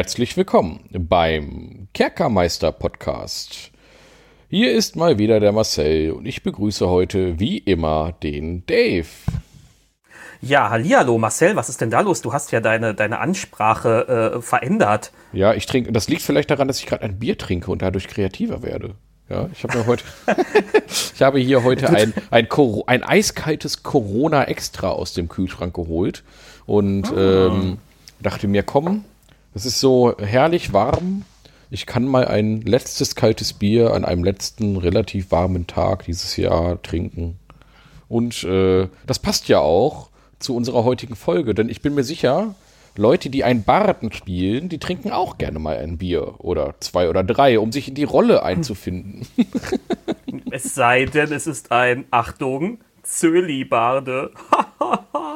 Herzlich willkommen beim Kerkermeister Podcast. Hier ist mal wieder der Marcel und ich begrüße heute wie immer den Dave. Ja, hallihallo Marcel, was ist denn da los? Du hast ja deine, deine Ansprache äh, verändert. Ja, ich trinke, das liegt vielleicht daran, dass ich gerade ein Bier trinke und dadurch kreativer werde. Ja, ich habe mir heute, ich habe hier heute ein, ein, ein eiskaltes Corona Extra aus dem Kühlschrank geholt und ah. ähm, dachte mir, komm, es ist so herrlich warm. Ich kann mal ein letztes kaltes Bier an einem letzten relativ warmen Tag dieses Jahr trinken. Und äh, das passt ja auch zu unserer heutigen Folge, denn ich bin mir sicher, Leute, die einen Barden spielen, die trinken auch gerne mal ein Bier oder zwei oder drei, um sich in die Rolle einzufinden. es sei denn, es ist ein, Achtung, Zöli-Barde.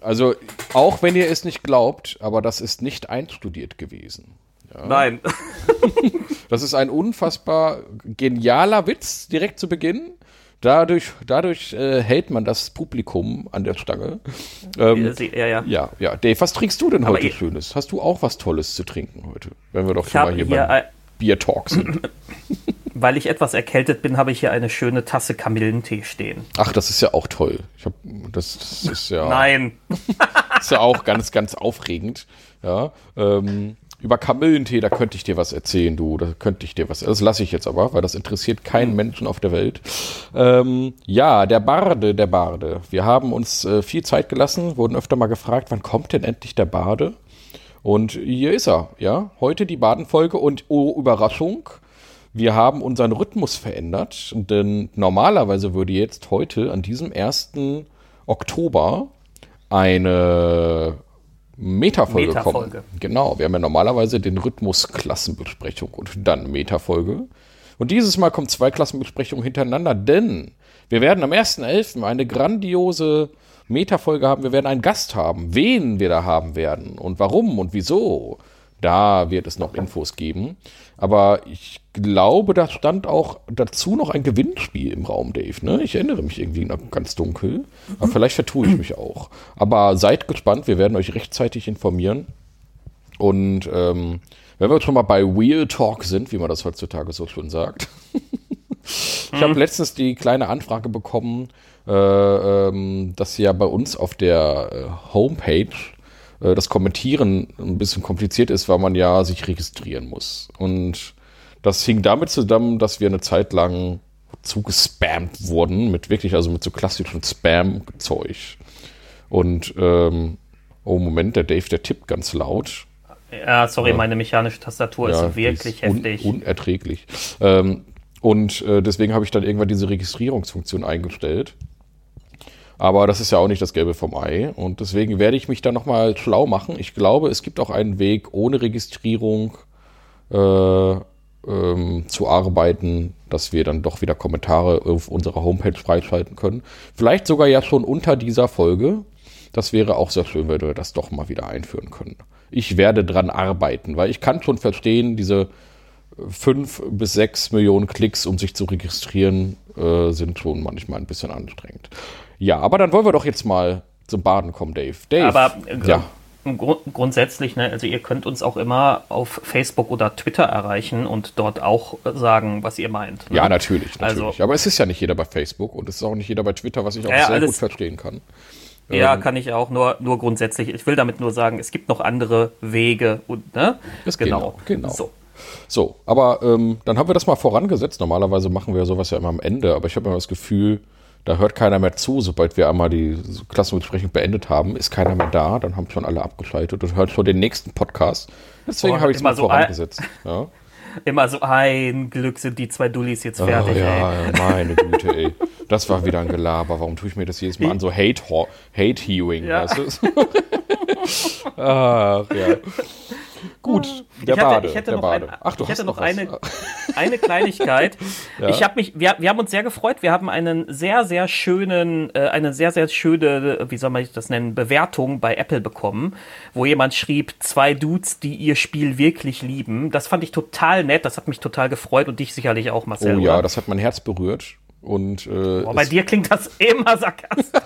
Also, auch wenn ihr es nicht glaubt, aber das ist nicht einstudiert gewesen. Ja. Nein. das ist ein unfassbar genialer Witz direkt zu Beginn. Dadurch, dadurch äh, hält man das Publikum an der Stange. Ähm, ja, ja. ja, ja. Dave, was trinkst du denn aber heute Schönes? Hast du auch was Tolles zu trinken heute? Wenn wir doch schon mal hier, hier beim Bier Talk sind. weil ich etwas erkältet bin, habe ich hier eine schöne Tasse Kamillentee stehen. Ach, das ist ja auch toll. Ich hab, das, das ist ja. Nein. ist ja auch ganz, ganz aufregend. Ja. Ähm, über Kamillentee, da könnte ich dir was erzählen, du. Da könnte ich dir was. Das lasse ich jetzt aber, weil das interessiert keinen Menschen auf der Welt. Ähm, ja, der Barde, der Barde. Wir haben uns äh, viel Zeit gelassen, wurden öfter mal gefragt, wann kommt denn endlich der Barde? Und hier ist er, ja. Heute die Badenfolge und oh, Überraschung wir haben unseren Rhythmus verändert, denn normalerweise würde jetzt heute an diesem 1. Oktober eine Metafolge, Metafolge kommen. Genau, wir haben ja normalerweise den Rhythmus Klassenbesprechung und dann Metafolge. Und dieses Mal kommen zwei Klassenbesprechungen hintereinander, denn wir werden am 1.11. eine grandiose Metafolge haben. Wir werden einen Gast haben. Wen wir da haben werden und warum und wieso. Da wird es noch Infos geben. Aber ich glaube, da stand auch dazu noch ein Gewinnspiel im Raum, Dave. Ne? Ich erinnere mich irgendwie noch ganz dunkel. Aber vielleicht vertue ich mich auch. Aber seid gespannt, wir werden euch rechtzeitig informieren. Und ähm, wenn wir schon mal bei Wheel Talk sind, wie man das heutzutage so schön sagt. ich habe mhm. letztens die kleine Anfrage bekommen, äh, ähm, dass ja bei uns auf der äh, Homepage äh, das Kommentieren ein bisschen kompliziert ist, weil man ja sich registrieren muss. Und das hing damit zusammen, dass wir eine Zeit lang zugespammt wurden mit wirklich, also mit so klassischem Spam-Zeug. Und ähm, oh Moment, der Dave, der tippt ganz laut. Ja, sorry, meine mechanische Tastatur ja, ist wirklich ist heftig. Un unerträglich. Ähm, und äh, deswegen habe ich dann irgendwann diese Registrierungsfunktion eingestellt. Aber das ist ja auch nicht das Gelbe vom Ei. Und deswegen werde ich mich da nochmal schlau machen. Ich glaube, es gibt auch einen Weg, ohne Registrierung äh, ähm, zu arbeiten, dass wir dann doch wieder Kommentare auf unserer Homepage freischalten können. Vielleicht sogar ja schon unter dieser Folge. Das wäre auch sehr schön, wenn wir das doch mal wieder einführen können. Ich werde dran arbeiten, weil ich kann schon verstehen, diese fünf bis sechs Millionen Klicks, um sich zu registrieren, äh, sind schon manchmal ein bisschen anstrengend. Ja, aber dann wollen wir doch jetzt mal zum Baden kommen, Dave. Dave. Aber ja. Grund, grundsätzlich, ne, also ihr könnt uns auch immer auf Facebook oder Twitter erreichen und dort auch sagen, was ihr meint. Ne? Ja, natürlich, natürlich. Also, aber es ist ja nicht jeder bei Facebook und es ist auch nicht jeder bei Twitter, was ich auch ja, sehr alles, gut verstehen kann. Ja, ähm, kann ich auch, nur, nur grundsätzlich. Ich will damit nur sagen, es gibt noch andere Wege und, ne? Das genau. Genau. So. So, aber ähm, dann haben wir das mal vorangesetzt. Normalerweise machen wir sowas ja immer am Ende, aber ich habe immer das Gefühl, da hört keiner mehr zu. Sobald wir einmal die Klassenbesprechung beendet haben, ist keiner mehr da. Dann haben schon alle abgeschaltet und hört schon den nächsten Podcast. Deswegen habe ich es mal so vorangesetzt. Ja. Immer so ein Glück sind die zwei Dullis jetzt fertig. Oh, ja, ey. meine Güte, ey. Das war wieder ein Gelaber. Warum tue ich mir das jedes Mal an? So Hate-Hewing, Hate ja. weißt du? Ach, ja. Gut, der ich hatte, Bade. Ich hätte noch, Bade. Ein, Ach, ich hätte noch, noch eine, eine Kleinigkeit. ja. Ich habe mich, wir, wir haben uns sehr gefreut. Wir haben einen sehr, sehr schönen, äh, eine sehr, sehr schöne, wie soll man das nennen, Bewertung bei Apple bekommen, wo jemand schrieb, zwei Dudes, die ihr Spiel wirklich lieben. Das fand ich total nett. Das hat mich total gefreut und dich sicherlich auch, Marcel. Oh ja, oder? das hat mein Herz berührt. Und, äh, Boah, bei dir klingt das immer sarkastisch.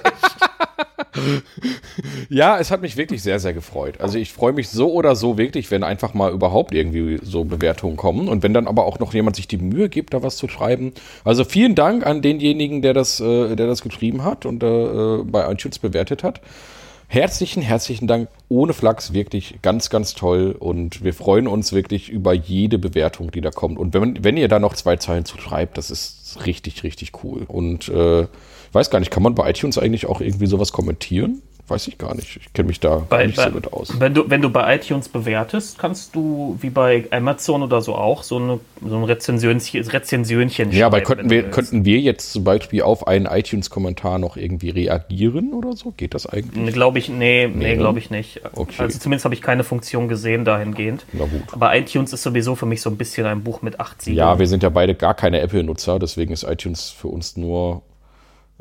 ja, es hat mich wirklich sehr, sehr gefreut. Also ich freue mich so oder so wirklich, wenn einfach mal überhaupt irgendwie so Bewertungen kommen und wenn dann aber auch noch jemand sich die Mühe gibt, da was zu schreiben. Also vielen Dank an denjenigen, der das, äh, der das geschrieben hat und äh, bei iTunes bewertet hat. Herzlichen, herzlichen Dank. Ohne Flachs wirklich ganz, ganz toll. Und wir freuen uns wirklich über jede Bewertung, die da kommt. Und wenn, wenn ihr da noch zwei Zeilen zu schreibt, das ist richtig, richtig cool. Und äh, ich weiß gar nicht, kann man bei iTunes eigentlich auch irgendwie sowas kommentieren? Weiß ich gar nicht. Ich kenne mich da bei, nicht bei, so gut aus. Wenn du, wenn du bei iTunes bewertest, kannst du wie bei Amazon oder so auch so, eine, so ein Rezensionchen, Rezensionchen Ja, aber könnten wir, könnten wir jetzt zum Beispiel auf einen iTunes-Kommentar noch irgendwie reagieren oder so? Geht das eigentlich? Glaube ich, nee, nee, Nee, glaube ich nicht. Okay. Also zumindest habe ich keine Funktion gesehen dahingehend. Na gut. Aber iTunes ist sowieso für mich so ein bisschen ein Buch mit acht Siegeln. Ja, wir sind ja beide gar keine Apple-Nutzer, deswegen ist iTunes für uns nur,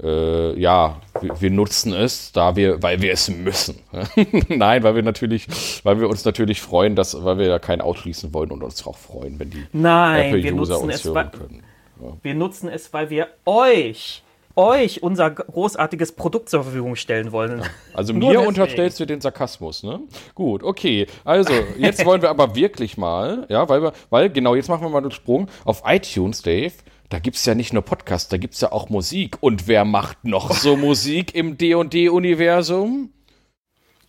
äh, ja, wir, wir nutzen es, da wir, weil wir es müssen. Nein, weil wir natürlich, weil wir uns natürlich freuen, dass, weil wir ja keinen ausschließen wollen und uns auch freuen, wenn die Nein, wir Apple-User nutzen, uns es, hören können. wir nutzen es, weil wir euch, euch unser großartiges Produkt zur Verfügung stellen wollen. Also mir deswegen. unterstellst du den Sarkasmus, ne? Gut, okay. Also, jetzt wollen wir aber wirklich mal, ja, weil wir, weil, genau, jetzt machen wir mal den Sprung auf iTunes, Dave. Da gibt's ja nicht nur Podcasts, da gibt's ja auch Musik. Und wer macht noch so Musik im D&D-Universum?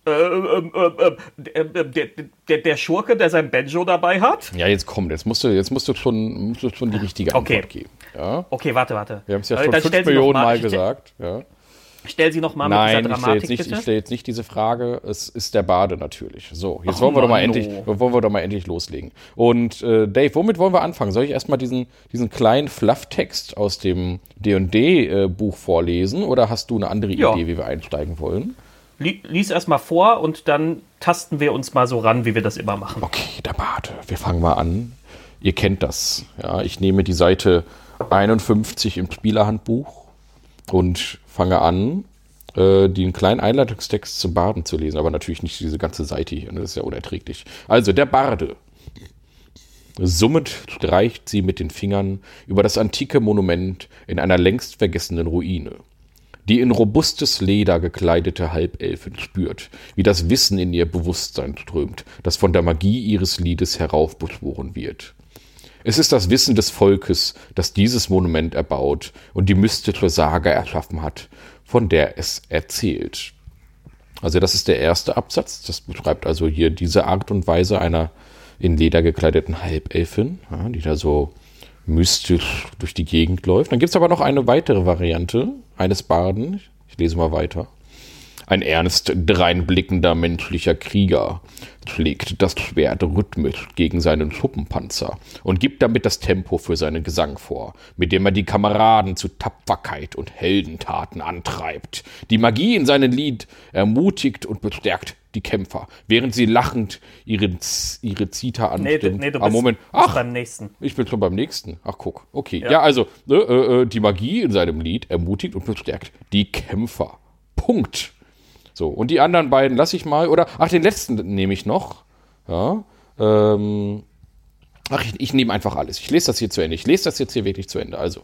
Äh, ähm, ähm, ähm, der, der, der, der Schurke, der sein Banjo dabei hat? Ja, jetzt komm, jetzt musst du, jetzt musst du schon, musst du schon die richtige Okay. Antwort geben. Ja? Okay, warte, warte. Wir haben es ja Äh, schon dann fünf Millionen mal- Mal gesagt. Ja. Stell sie noch mal mit Nein, dieser ich stelle Dramatik, jetzt, nicht, bitte. ich stell jetzt nicht diese Frage. Es ist der Bade natürlich. So, jetzt wollen wir doch mal Mann, endlich, oh. wollen wir doch mal endlich loslegen. Und äh, Dave, womit wollen wir anfangen? Soll ich erstmal diesen, diesen kleinen Flufftext aus dem D&D-Buch vorlesen oder hast du eine andere Ja. Idee, wie wir einsteigen wollen? Li- Lies erst mal vor und dann tasten wir uns mal so ran, wie wir das immer machen. Okay, der Bade. Wir fangen mal an. Ihr kennt das. Ja, ich nehme die Seite 51 im Spielerhandbuch und fange an, äh, den kleinen Einleitungstext zum Baden zu lesen, aber natürlich nicht diese ganze Seite hier. ne, Das ist ja unerträglich. Also, der Barde. Summend streicht sie mit den Fingern über das antike Monument in einer längst vergessenen Ruine. Die in robustes Leder gekleidete Halbelfin spürt, wie das Wissen in ihr Bewusstsein strömt, das von der Magie ihres Liedes heraufbeschworen wird. Es ist das Wissen des Volkes, das dieses Monument erbaut und die mystische Sage erschaffen hat, von der es erzählt. Also das ist der erste Absatz. Das beschreibt also hier diese Art und Weise einer in Leder gekleideten Halbelfin, ja, die da so mystisch durch die Gegend läuft. Dann gibt es aber noch eine weitere Variante eines Barden. Ich lese mal weiter. Ein ernst dreinblickender menschlicher Krieger schlägt das Schwert rhythmisch gegen seinen Schuppenpanzer und gibt damit das Tempo für seinen Gesang vor, mit dem er die Kameraden zu Tapferkeit und Heldentaten antreibt. Die Magie in seinem Lied ermutigt und bestärkt die Kämpfer, während sie lachend ihre, ihre Zita Nee, anstimmt. nee, du Ah, bist, Moment. Ach, beim nächsten. ich bin schon beim nächsten. Ach, guck. Okay. Ja, also, ne, äh, äh, die Magie in seinem Lied ermutigt und bestärkt die Kämpfer. Punkt. So, und die anderen beiden lasse ich mal. Oder, ach, den letzten nehme ich noch. Ja. Ähm, ach, ich, ich nehme einfach alles. Ich lese das hier zu Ende. Ich lese das jetzt hier wirklich zu Ende. Also.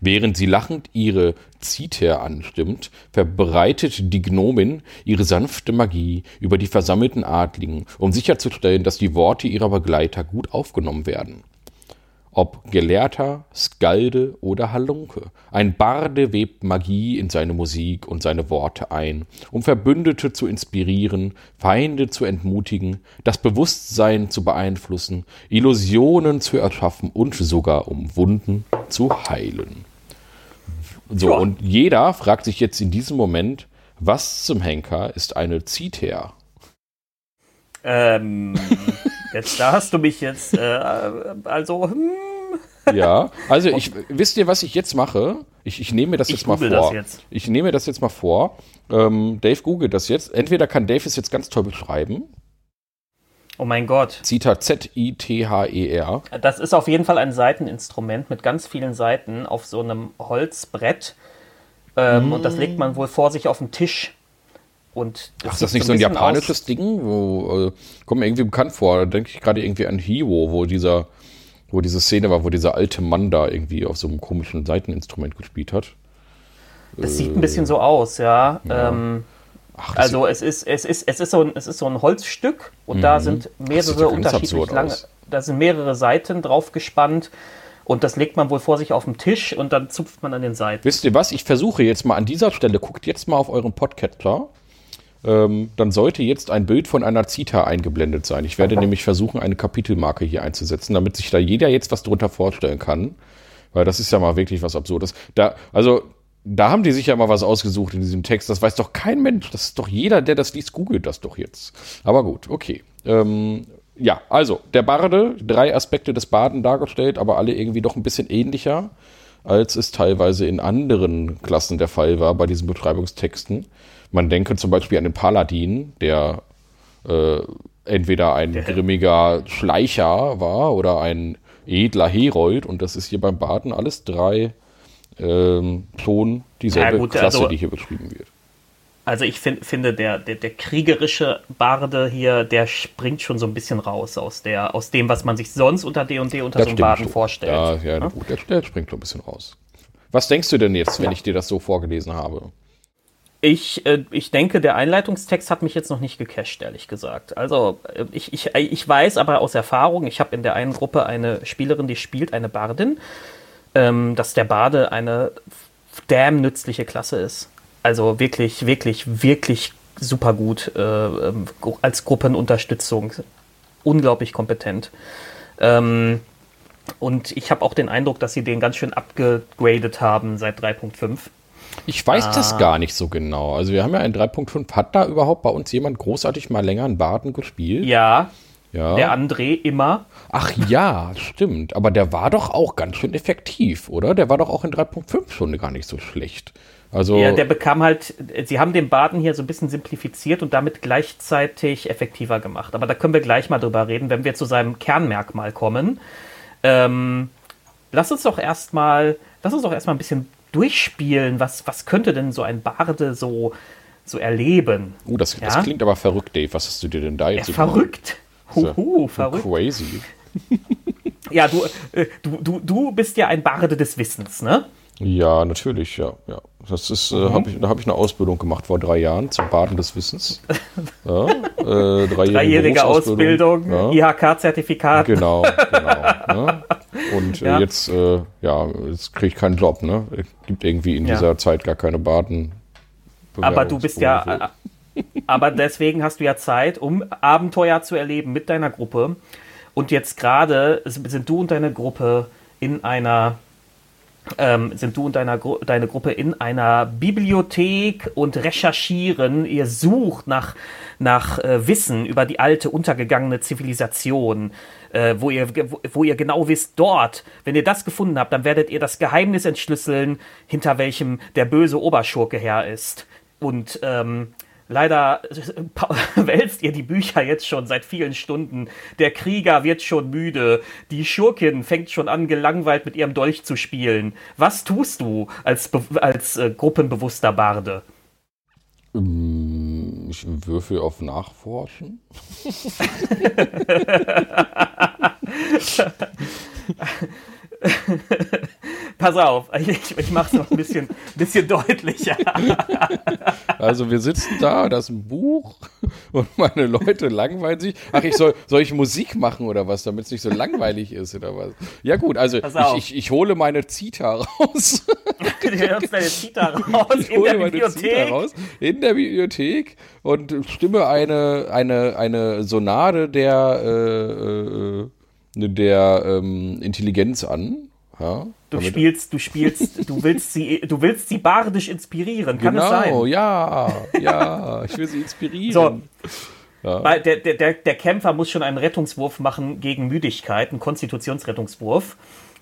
Während sie lachend ihre Zither anstimmt, verbreitet die Gnomin ihre sanfte Magie über die versammelten Adligen, um sicherzustellen, dass die Worte ihrer Begleiter gut aufgenommen werden. Ob Gelehrter, Skalde oder Halunke, ein Barde webt Magie in seine Musik und seine Worte ein, um Verbündete zu inspirieren, Feinde zu entmutigen, das Bewusstsein zu beeinflussen, Illusionen zu erschaffen und sogar um Wunden zu heilen. So, und jeder fragt sich jetzt in diesem Moment, was zum Henker ist eine Zither? Ähm, jetzt, da hast du mich jetzt, äh, also, hm, Ja, also ich, wisst ihr, was ich jetzt mache? Ich, ich nehme mir das Ich jetzt mal vor. das jetzt. Ich nehme das jetzt mal vor. Ähm, Dave googelt das jetzt. Entweder kann Dave es jetzt ganz toll beschreiben. oh mein Gott. Zita Z-I-T-H-E-R. Das ist auf jeden Fall ein Seiteninstrument mit ganz vielen Seiten auf so einem Holzbrett. Ähm, Und das legt man wohl vor sich auf den Tisch. Und Ach, ist das nicht so ein japanisches Ding? Wo, äh, kommt mir irgendwie bekannt vor. Da denke ich gerade irgendwie an Hiro, wo dieser, wo diese Szene war, wo dieser alte Mann da irgendwie auf so einem komischen Seiteninstrument gespielt hat. Es sieht ein bisschen so aus, ja. ja. Ähm, Ach, also es ist, es, ist, es, ist so ein, es ist so ein Holzstück und mhm. da sind mehrere unterschiedlich lange, da sind mehrere Seiten drauf gespannt. Und das legt man wohl vor sich auf den Tisch und dann zupft man an den Seiten. Wisst ihr was? Ich versuche jetzt mal an dieser Stelle, guckt jetzt mal auf euren Podcatcher. Ähm, dann sollte jetzt ein Bild von einer Zita eingeblendet sein. Ich werde nämlich versuchen, eine Kapitelmarke hier einzusetzen, damit sich da jeder jetzt was drunter vorstellen kann. Weil das ist ja mal wirklich was Absurdes. Da, also, da haben die sich ja mal was ausgesucht in diesem Text. Das weiß doch kein Mensch. Das ist doch jeder, der das liest, googelt das doch jetzt. Aber gut, okay. Ähm, ja, also, der Barde, drei Aspekte des Baden dargestellt, aber alle irgendwie doch ein bisschen ähnlicher, als es teilweise in anderen Klassen der Fall war bei diesen Beschreibungstexten. Man denke zum Beispiel an den Paladin, der äh, entweder ein grimmiger Schleicher war oder ein edler Herold und das ist hier beim Baden alles drei ähm, schon dieselbe ja, gut, Klasse, also, die hier beschrieben wird. Also ich find, finde, der, der, der kriegerische Barde hier, der springt schon so ein bisschen raus aus, der, aus dem, was man sich sonst unter D&D unter das so einem Baden schon. vorstellt. Ja, ja, ja? gut, der, der springt schon ein bisschen raus. Was denkst du denn jetzt, wenn ja. ich dir das so vorgelesen habe? Ich, äh, ich denke, der Einleitungstext hat mich jetzt noch nicht gecached, ehrlich gesagt. Also äh, ich, ich, ich weiß aber aus Erfahrung, ich habe in der einen Gruppe eine Spielerin, die spielt eine Bardin, ähm, dass der Bade eine damn nützliche Klasse ist. Also wirklich, wirklich, wirklich super gut äh, ähm, als Gruppenunterstützung. Unglaublich kompetent. Ähm, und ich habe auch den Eindruck, dass sie den ganz schön abgegradet haben seit 3.5. Ich weiß ah. das gar nicht so genau. Also wir haben ja in 3.5, hat da überhaupt bei uns jemand großartig mal länger einen Baden gespielt? Ja. Ja. Der André immer. Ach ja, stimmt. Aber der war doch auch ganz schön effektiv, oder? Der war doch auch in 3.5 schon gar nicht so schlecht. Also ja, der bekam halt, sie haben den Baden hier so ein bisschen simplifiziert und damit gleichzeitig effektiver gemacht. Aber da können wir gleich mal drüber reden, wenn wir zu seinem Kernmerkmal kommen. Ähm, lass uns doch erstmal, lass uns doch erstmal ein bisschen durchspielen. Was, was könnte denn so ein Barde so, so erleben? Uh, das, ja? das klingt aber verrückt, Dave. Was hast du dir denn da jetzt ja, Verrückt? Huhu, verrückt. Crazy. ja, du, äh, du, du, du bist ja ein Barde des Wissens, ne? Ja, natürlich, ja. ja. Das ist, äh, mhm. hab ich, da habe ich eine Ausbildung gemacht vor drei Jahren zum Baden des Wissens. Ja, äh, dreijährige, dreijährige Ausbildung, ja. IHK-Zertifikat. Genau, genau. ja. Und äh, ja. jetzt, äh, ja, jetzt kriege ich keinen Job, ne? Es gibt irgendwie in dieser Zeit gar keine Baden. Aber du bist ja, äh, aber deswegen hast du ja Zeit, um Abenteuer zu erleben mit deiner Gruppe. Und jetzt gerade sind du und deine Gruppe in einer ähm, sind du und deiner Gru deine Gruppe in einer Bibliothek und recherchieren. Ihr sucht nach, nach äh, Wissen über die alte, untergegangene Zivilisation, äh, wo, ihr, wo, ihr genau wisst, dort, wenn ihr das gefunden habt, dann werdet ihr das Geheimnis entschlüsseln, hinter welchem der böse Oberschurke her ist. Und ähm, Leider wälzt ihr die Bücher jetzt schon seit vielen Stunden. Der Krieger wird schon müde. Die Schurkin fängt schon an, gelangweilt mit ihrem Dolch zu spielen. Was tust du als, als äh, gruppenbewusster Barde? Ähm, ich würfel auf Nachforschen. Pass auf, ich, ich mache es noch ein bisschen, bisschen deutlicher. Also wir sitzen da, das ist ein Buch und meine Leute langweilen sich. Ach, ich soll, soll ich Musik machen oder was, damit es nicht so langweilig ist oder was? Ja gut, also ich, ich, ich, hole meine Zita raus. Du holst deine Zita raus ich in der Bibliothek. Raus, in der Bibliothek und stimme eine, eine, eine Sonade der äh, äh, der ähm, Intelligenz an. Ja, du spielst, du spielst, du willst sie, du willst sie bardisch inspirieren, kann genau, es sein? Genau, ja, ja, ich will sie inspirieren. So. Ja. Weil der, der, der Kämpfer muss schon einen Rettungswurf machen gegen Müdigkeit, einen Konstitutionsrettungswurf.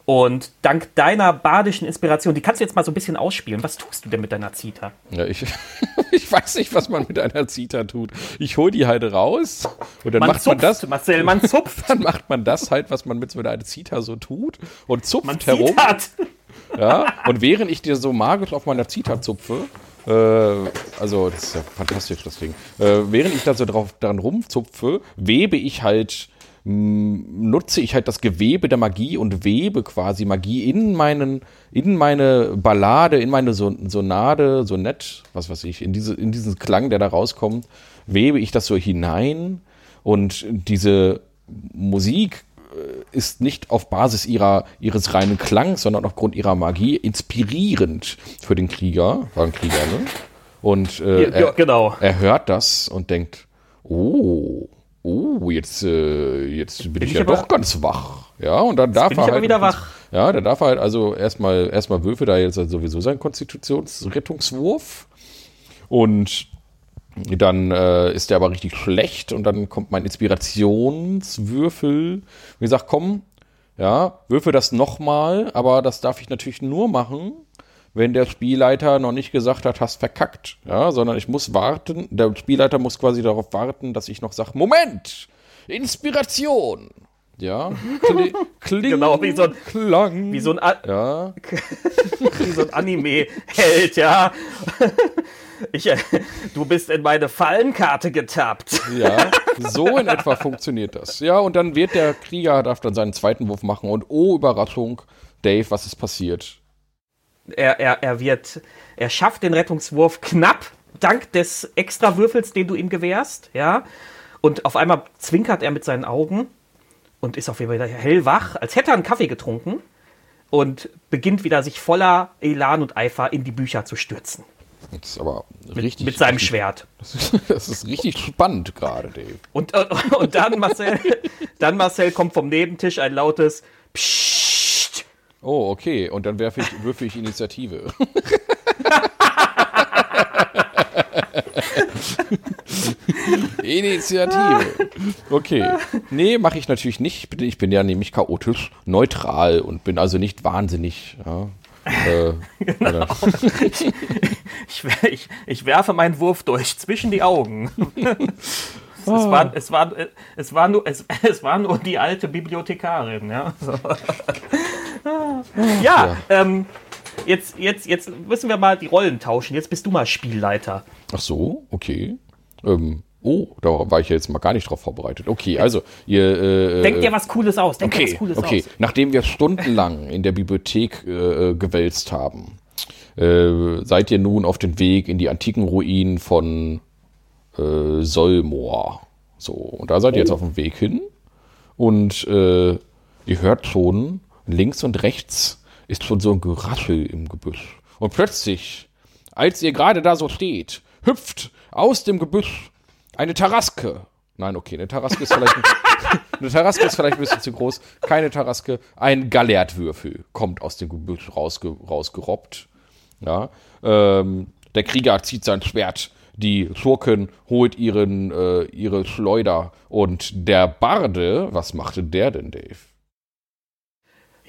Und dank deiner badischen Inspiration, die kannst du jetzt mal so ein bisschen ausspielen. Was tust du denn mit deiner Zita? Ja, ich, ich weiß nicht, was man mit einer Zita tut. Ich hole die halt raus und dann man macht zupft, man das. Marcel, man zupft. Dann macht man das halt, was man mit so einer Zita so tut und zupft man herum. Hat. Ja, und während ich dir so magisch auf meiner Zita zupfe, äh, also das ist ja fantastisch, das Ding. Äh, während ich da so drauf daran rumzupfe, webe ich halt nutze ich halt das Gewebe der Magie und webe quasi Magie in meinen, in meine Ballade, in meine Sonade, Sonett, was weiß ich, in diese, in diesen Klang, der da rauskommt, webe ich das so hinein und diese Musik äh, ist nicht auf Basis ihrer, ihres reinen Klangs, sondern aufgrund ihrer Magie inspirierend für den Krieger, war ein Krieger, ne? Und äh, ja, er, genau. er hört das und denkt, oh, oh, jetzt, äh, jetzt bin, bin ich, ich, ja doch ganz wach. Ja, und dann darf er halt. wieder wach. Ja, dann darf er halt also erstmal, erstmal Würfe da jetzt halt sowieso sein Konstitutionsrettungswurf. Und dann äh, ist der aber richtig schlecht und dann kommt mein Inspirationswürfel. Wie gesagt, komm, ja, würfel das nochmal, aber das darf ich natürlich nur machen, wenn der Spielleiter noch nicht gesagt hat, hast verkackt. Ja, sondern ich muss warten, der Spielleiter muss quasi darauf warten, dass ich noch sage, Moment, Inspiration. Ja, Kli kling, genau, wie so ein, Klang. Wie so ein, ja. wie so ein Anime-Held, ja. Ich, äh, du bist in meine Fallenkarte getappt. Ja, so in etwa funktioniert das. Ja, und dann wird der Krieger, darf dann seinen zweiten Wurf machen und oh, Überraschung, Dave, was ist passiert? Er, er, er wird, er schafft den Rettungswurf knapp, dank des extra Würfels, den du ihm gewährst, ja. Und auf einmal zwinkert er mit seinen Augen und ist auf jeden Fall hellwach, als hätte er einen Kaffee getrunken und beginnt wieder sich voller Elan und Eifer in die Bücher zu stürzen. Das ist aber richtig. Mit, mit seinem richtig, Schwert. Das ist, das ist, richtig spannend gerade, Dave. Und, und, und dann, Marcel, dann, Marcel, kommt vom Nebentisch ein lautes Psst. Oh, okay. Und dann werfe ich, würfe ich Initiative. Initiative. Okay. Nee, mache ich natürlich nicht. Ich bin ja nämlich chaotisch neutral und bin also nicht wahnsinnig. Ja. Äh, genau. ich, ich, ich, werfe meinen Wurf durch zwischen die Augen. es, war, es, war, es, war nur, es, es war nur die alte Bibliothekarin. Ja, so. ja, ja. Ähm, jetzt, jetzt, jetzt müssen wir mal die Rollen tauschen. Jetzt bist du mal Spielleiter. Ach so, okay. Ähm, oh, da war ich ja jetzt mal gar nicht drauf vorbereitet. Okay, also ihr. Äh, Denkt dir was Cooles aus. Denkt okay, dir was Cooles okay. aus. Nachdem wir stundenlang in der Bibliothek äh, gewälzt haben, äh, seid ihr nun auf den Weg in die antiken Ruinen von äh, Solmor. So, und da seid ihr jetzt oh. auf dem Weg hin. Und äh, ihr hört schon links und rechts ist schon so ein Geraschel im Gebüsch. Und plötzlich, als ihr gerade da so steht, hüpft aus dem Gebüsch eine Taraske. Nein, okay, eine Taraske ist vielleicht ein, eine Taraske ist vielleicht ein bisschen zu groß. Keine Taraske. Ein Gallertwürfel kommt aus dem Gebüsch rausge, rausgerobbt. Ja, ähm, der Krieger zieht sein Schwert. Die Schurken holt ihren, äh, ihre Schleuder. Und der Barde, was machte der denn, Dave?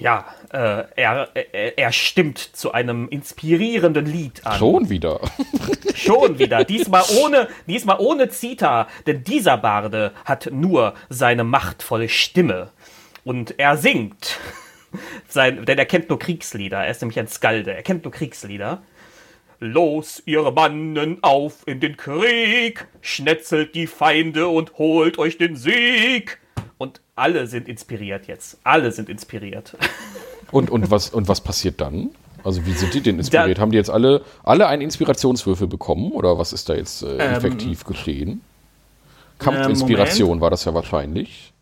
ja, äh, er, er, er stimmt zu einem inspirierenden Lied an. Schon wieder. Schon wieder. Diesmal ohne, diesmal ohne Zita, denn dieser Barde hat nur seine machtvolle Stimme. Und er singt. Sein, denn er kennt nur Kriegslieder. Er ist nämlich ein Skalde. Er kennt nur Kriegslieder. Los, ihr Mannen, auf in den Krieg! Schnetzelt die Feinde und holt euch den Sieg! Und alle sind inspiriert jetzt. Alle sind inspiriert. Und, und, was, und was passiert dann? Also wie sind die denn inspiriert? Da, Haben die jetzt alle, alle einen Inspirationswürfel bekommen? Oder was ist da jetzt äh, ähm, effektiv ähm, geschehen? Kampfinspiration äh, war das ja wahrscheinlich.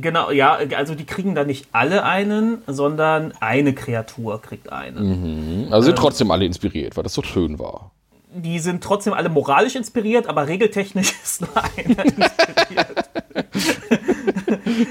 Genau, ja, also die kriegen da nicht alle einen, sondern eine Kreatur kriegt einen. Mhm. Also sind ähm, trotzdem alle inspiriert, weil das so schön war die sind trotzdem alle moralisch inspiriert, aber regeltechnisch ist nur einer inspiriert.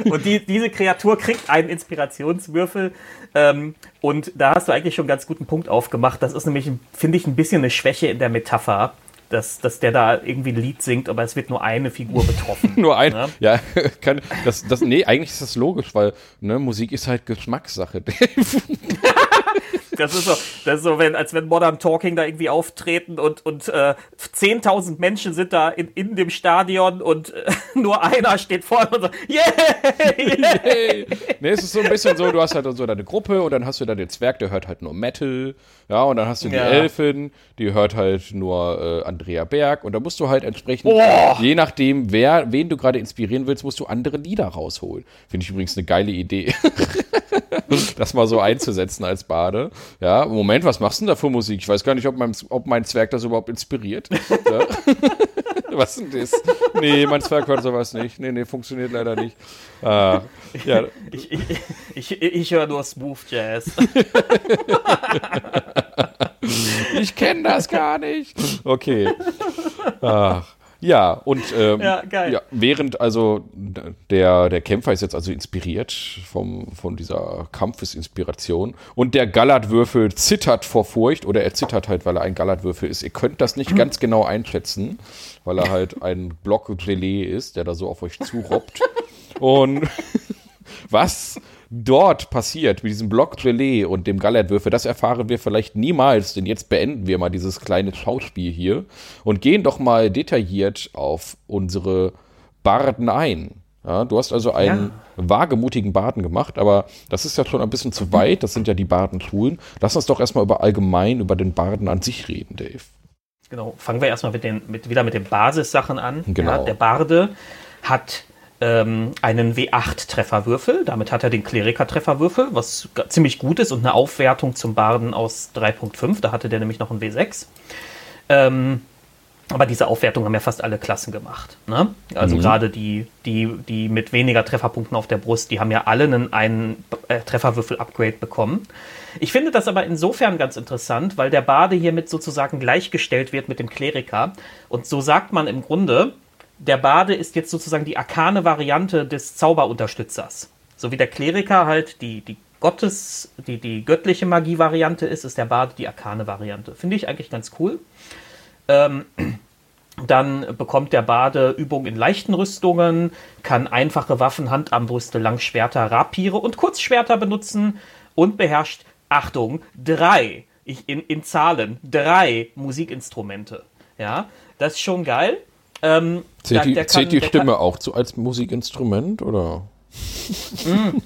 und die, diese Kreatur kriegt einen Inspirationswürfel. Ähm, und da hast du eigentlich schon einen ganz guten Punkt aufgemacht. Das ist nämlich, finde ich, ein bisschen eine Schwäche in der Metapher. Dass, dass der da irgendwie ein Lied singt, aber es wird nur eine Figur betroffen. nur eine. Ne? Ja, kann, das, das, nee, eigentlich ist das logisch, weil ne, Musik ist halt Geschmackssache. Das ist so, das ist so wenn, als wenn Modern Talking da irgendwie auftreten und, und äh, 10.000 Menschen sind da in, in dem Stadion und äh, nur einer steht vorne und so, yeah, yeah. nee, es ist so ein bisschen so, du hast halt so deine Gruppe und dann hast du da den Zwerg, der hört halt nur Metal, ja, und dann hast du die ja. Elfin, die hört halt nur äh, Andrea Berg und da musst du halt entsprechend, oh. je nachdem, wer, wen du gerade inspirieren willst, musst du andere Lieder rausholen. Finde ich übrigens eine geile Idee. das mal so einzusetzen als Bade. Ja, Moment, was machst du denn da für Musik? Ich weiß gar nicht, ob mein, ob mein Zwerg das überhaupt inspiriert. Ja. was ist denn das? Nee, mein Zwerg hört sowas nicht. Nee, nee, funktioniert leider nicht. Ah, ja. Ich, ich, ich, ich höre nur Smooth Jazz. ich kenne das gar nicht. Okay. Ach. Ja, und ähm, ja, ja, während also der, der Kämpfer ist jetzt also inspiriert vom, von dieser Kampfesinspiration und der Gallertwürfel zittert vor Furcht oder er zittert halt, weil er ein Gallertwürfel ist. Ihr könnt das nicht ganz genau einschätzen, weil er halt ein Block Gelee ist, der da so auf euch zurobbt. und was dort passiert mit diesem Block Gelee und dem Gallertwürfel, das erfahren wir vielleicht niemals, denn jetzt beenden wir mal dieses kleine Schauspiel hier und gehen doch mal detailliert auf unsere Barden ein. Ja, du hast also einen ja. wagemutigen Baden gemacht, aber das ist ja schon ein bisschen zu weit. Das sind ja die Badenschulen. Lass uns doch erstmal über allgemein über den Baden an sich reden, Dave. Genau, fangen wir erstmal mit den, mit, wieder mit den Basissachen an. Genau. Ja, der Barde hat ähm, einen W8-Trefferwürfel. Damit hat er den Kleriker-Trefferwürfel, was ziemlich gut ist und eine Aufwertung zum Barden aus 3.5. Da hatte der nämlich noch einen W6. Ähm, aber diese Aufwertung haben ja fast alle Klassen gemacht. Ne? Also mhm. gerade die, die, die mit weniger Trefferpunkten auf der Brust, die haben ja alle einen, einen äh, Trefferwürfel-Upgrade bekommen. Ich finde das aber insofern ganz interessant, weil der Bade hiermit sozusagen gleichgestellt wird mit dem Kleriker. Und so sagt man im Grunde, der Bade ist jetzt sozusagen die arkane Variante des Zauberunterstützers. So wie der Kleriker halt die, die Gottes, die, die göttliche Magie-Variante ist, ist der Bade die arkane Variante. Finde ich eigentlich ganz cool. Ähm, dann bekommt der Bade Übung in leichten Rüstungen, kann einfache Waffen, Handarmbrüste, Langschwerter, Rapiere und Kurzschwerter benutzen und beherrscht, Achtung, drei, ich, in, in Zahlen, drei Musikinstrumente. Ja, das ist schon geil. Ähm, zählt, die, kann, zählt die Stimme kann, auch zu als Musikinstrument oder? Mm.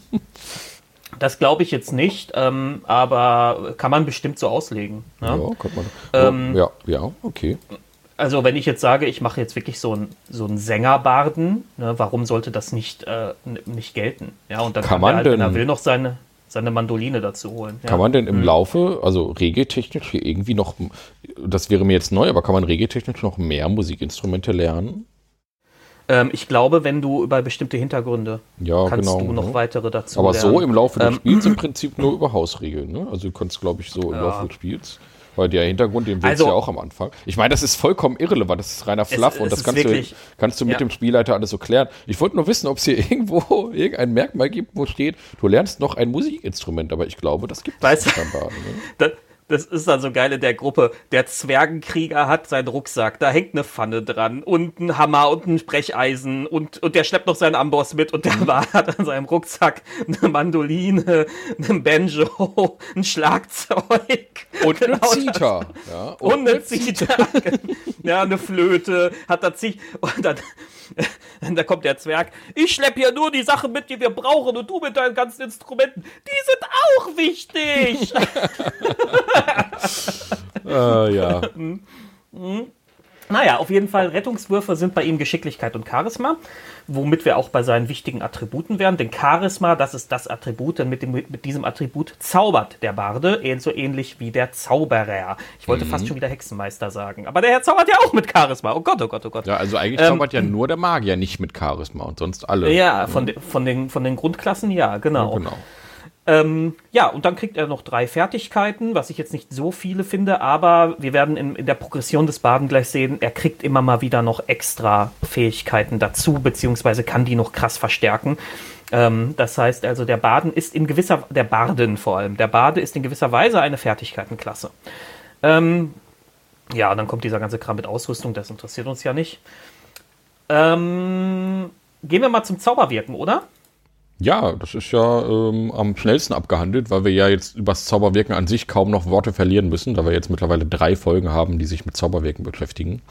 Das glaube ich jetzt nicht, ähm, aber kann man bestimmt so auslegen. Ne? Ja, kann man. Ähm, ja, ja, okay. Also wenn ich jetzt sage, ich mache jetzt wirklich so einen so Sängerbarden, ne, warum sollte das nicht, äh, nicht gelten? Ja, und dann kann, kann man halt, denn, wenn er will, noch seine seine Mandoline dazu holen. Kann man denn im mhm. Laufe, also regeltechnisch hier irgendwie noch, das wäre mir jetzt neu, aber kann man regeltechnisch noch mehr Musikinstrumente lernen? Ähm, ich glaube, wenn du über bestimmte Hintergründe ja, kannst genau, du noch ja. weitere dazu Aber lernen. so im Laufe des ähm, Spiels im Prinzip nur über Hausregeln, ne? Also du kannst, glaube ich, so im ja. Laufe des Spiels weil der Hintergrund, den willst also, du ja auch am Anfang. Ich meine, das ist vollkommen irrelevant, das ist reiner Fluff es, und das kannst wirklich, du, kannst du mit ja. dem Spielleiter alles so klären. Ich wollte nur wissen, ob es hier irgendwo irgendein Merkmal gibt, wo steht, du lernst noch ein Musikinstrument, aber ich glaube, das gibt es nicht. Ne? das ist dann so geil in der Gruppe. Der Zwergenkrieger hat seinen Rucksack, da hängt eine Pfanne dran und ein Hammer und ein Brecheisen und, und der schleppt noch seinen Amboss mit und der mhm. hat an seinem Rucksack eine Mandoline, ein Banjo, ein Schlagzeug. Und eine genau, Zither. Ja, und, und eine Zither. ja, eine Flöte, hat da zig, und dann, da kommt der Zwerg. Ich schleppe hier nur die Sachen mit, die wir brauchen und du mit deinen ganzen Instrumenten. Die sind auch wichtig. äh, ja. Naja, auf jeden Fall, Rettungswürfe sind bei ihm Geschicklichkeit und Charisma, womit wir auch bei seinen wichtigen Attributen wären. Denn Charisma, das ist das Attribut, denn mit, dem, mit diesem Attribut zaubert der Barde, so ähnlich wie der Zauberer. Ich wollte mhm. fast schon wieder Hexenmeister sagen, aber der Herr zaubert ja auch mit Charisma. Oh Gott, oh Gott, oh Gott. Ja, also eigentlich ähm, zaubert ja nur der Magier nicht mit Charisma und sonst alle. Ja, von, de, von, den, von den Grundklassen ja, genau. Ja, genau. Ähm, ja, und dann kriegt er noch drei Fertigkeiten, was ich jetzt nicht so viele finde, aber wir werden in, in der Progression des Baden gleich sehen, er kriegt immer mal wieder noch extra Fähigkeiten dazu, beziehungsweise kann die noch krass verstärken. Ähm, das heißt also, der Baden ist in gewisser, der Barden vor allem, der Bade ist in gewisser Weise eine Fertigkeitenklasse. Ähm, ja, dann kommt dieser ganze Kram mit Ausrüstung, das interessiert uns ja nicht. Ähm, gehen wir mal zum Zauberwirken, oder? Ja, das ist ja ähm, am schnellsten abgehandelt, weil wir ja jetzt über das Zauberwirken an sich kaum noch Worte verlieren müssen, da wir jetzt mittlerweile drei Folgen haben, die sich mit Zauberwirken beschäftigen.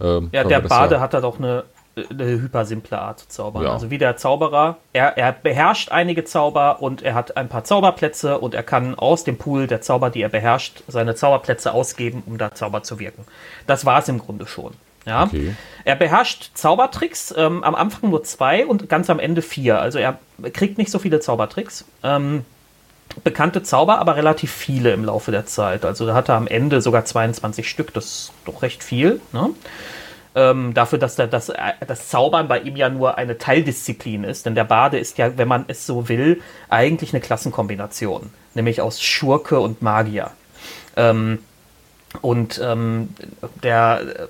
Ähm, ja, der Bade ja hat da doch eine, eine hypersimple Art zu zaubern. Ja. Also wie der Zauberer, er, er beherrscht einige Zauber und er hat ein paar Zauberplätze und er kann aus dem Pool der Zauber, die er beherrscht, seine Zauberplätze ausgeben, um da Zauber zu wirken. Das war es im Grunde schon. Ja. Okay. Er beherrscht Zaubertricks, ähm, am Anfang nur zwei und ganz am Ende vier. Also er kriegt nicht so viele Zaubertricks. Ähm, bekannte Zauber, aber relativ viele im Laufe der Zeit. Also da hat er am Ende sogar 22 Stück, das ist doch recht viel. Ne? Ähm, dafür, dass der, das, das Zaubern bei ihm ja nur eine Teildisziplin ist. Denn der Bade ist ja, wenn man es so will, eigentlich eine Klassenkombination. Nämlich aus Schurke und Magier. Ähm, und ähm, der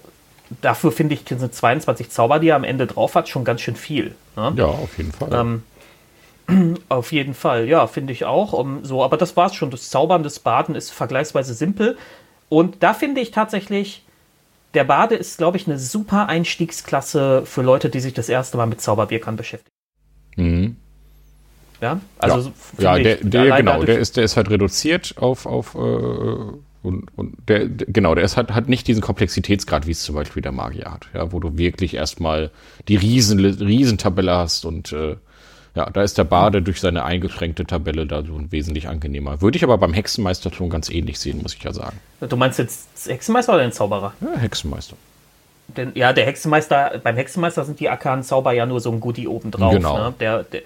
dafür finde ich, sind 22 Zauber, die er am Ende drauf hat, schon ganz schön viel. Ne? Ja, auf jeden Fall. Ähm, auf jeden Fall, ja, finde ich auch. Um, so, aber das war es schon. Das Zaubern des Baden ist vergleichsweise simpel. Und da finde ich tatsächlich, der Bade ist, glaube ich, eine super Einstiegsklasse für Leute, die sich das erste Mal mit Zauberwirkern beschäftigen. Mhm. Ja, also ja, ja der, der genau, der ist, der ist halt reduziert auf, auf äh, und, und der, genau, der ist halt, hat nicht diesen Komplexitätsgrad, wie es zum Beispiel der Magier hat, ja, wo du wirklich erstmal die Riesen, Riesentabelle hast und äh, ja, da ist der Bade durch seine eingeschränkte Tabelle da so wesentlich angenehmer. Würde ich aber beim Hexenmeister schon ganz ähnlich sehen, muss ich ja sagen. Du meinst jetzt Hexenmeister oder den Zauberer? Ja, Hexenmeister. Denn, ja, der Hexenmeister, beim Hexenmeister sind die arkanen Zauber ja nur so ein Goodie obendrauf. Genau. Ne? Der, der,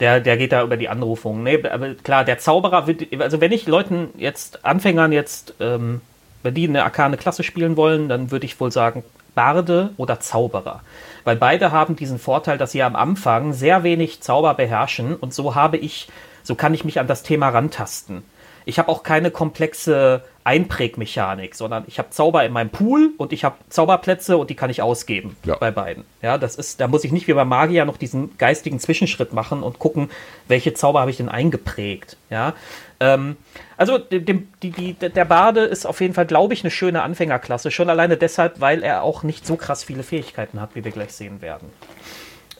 der, der geht da über die Anrufung. Nee, aber klar, der Zauberer wird, also wenn ich Leuten jetzt, Anfängern jetzt, ähm, wenn die eine arkane Klasse spielen wollen, dann würde ich wohl sagen, Barde oder Zauberer. Weil beide haben diesen Vorteil, dass sie am Anfang sehr wenig Zauber beherrschen und so habe ich, so kann ich mich an das Thema rantasten. Ich habe auch keine komplexe Einprägmechanik, sondern ich habe Zauber in meinem Pool und ich habe Zauberplätze und die kann ich ausgeben ja. bei beiden. Ja, das ist, da muss ich nicht wie bei Magier noch diesen geistigen Zwischenschritt machen und gucken, welche Zauber habe ich denn eingeprägt. Ja, ähm, also dem, die, die, der Bade ist auf jeden Fall, glaube ich, eine schöne Anfängerklasse, schon alleine deshalb, weil er auch nicht so krass viele Fähigkeiten hat, wie wir gleich sehen werden.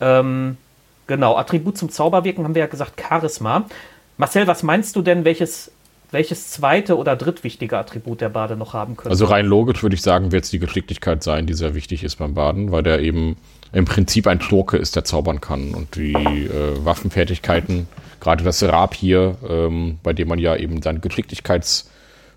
Ähm, genau, Attribut zum Zauberwirken haben wir ja gesagt, Charisma. Marcel, was meinst du denn, welches welches zweite oder drittwichtige Attribut der Bade noch haben könnte. Also rein logisch würde ich sagen, wird es die Geschicklichkeit sein, die sehr wichtig ist beim Baden, weil der eben im Prinzip ein Schurke ist, der zaubern kann. Und die äh, Waffenfertigkeiten, gerade das Rapier, ähm, bei dem man ja eben seinen Geschicklichkeits,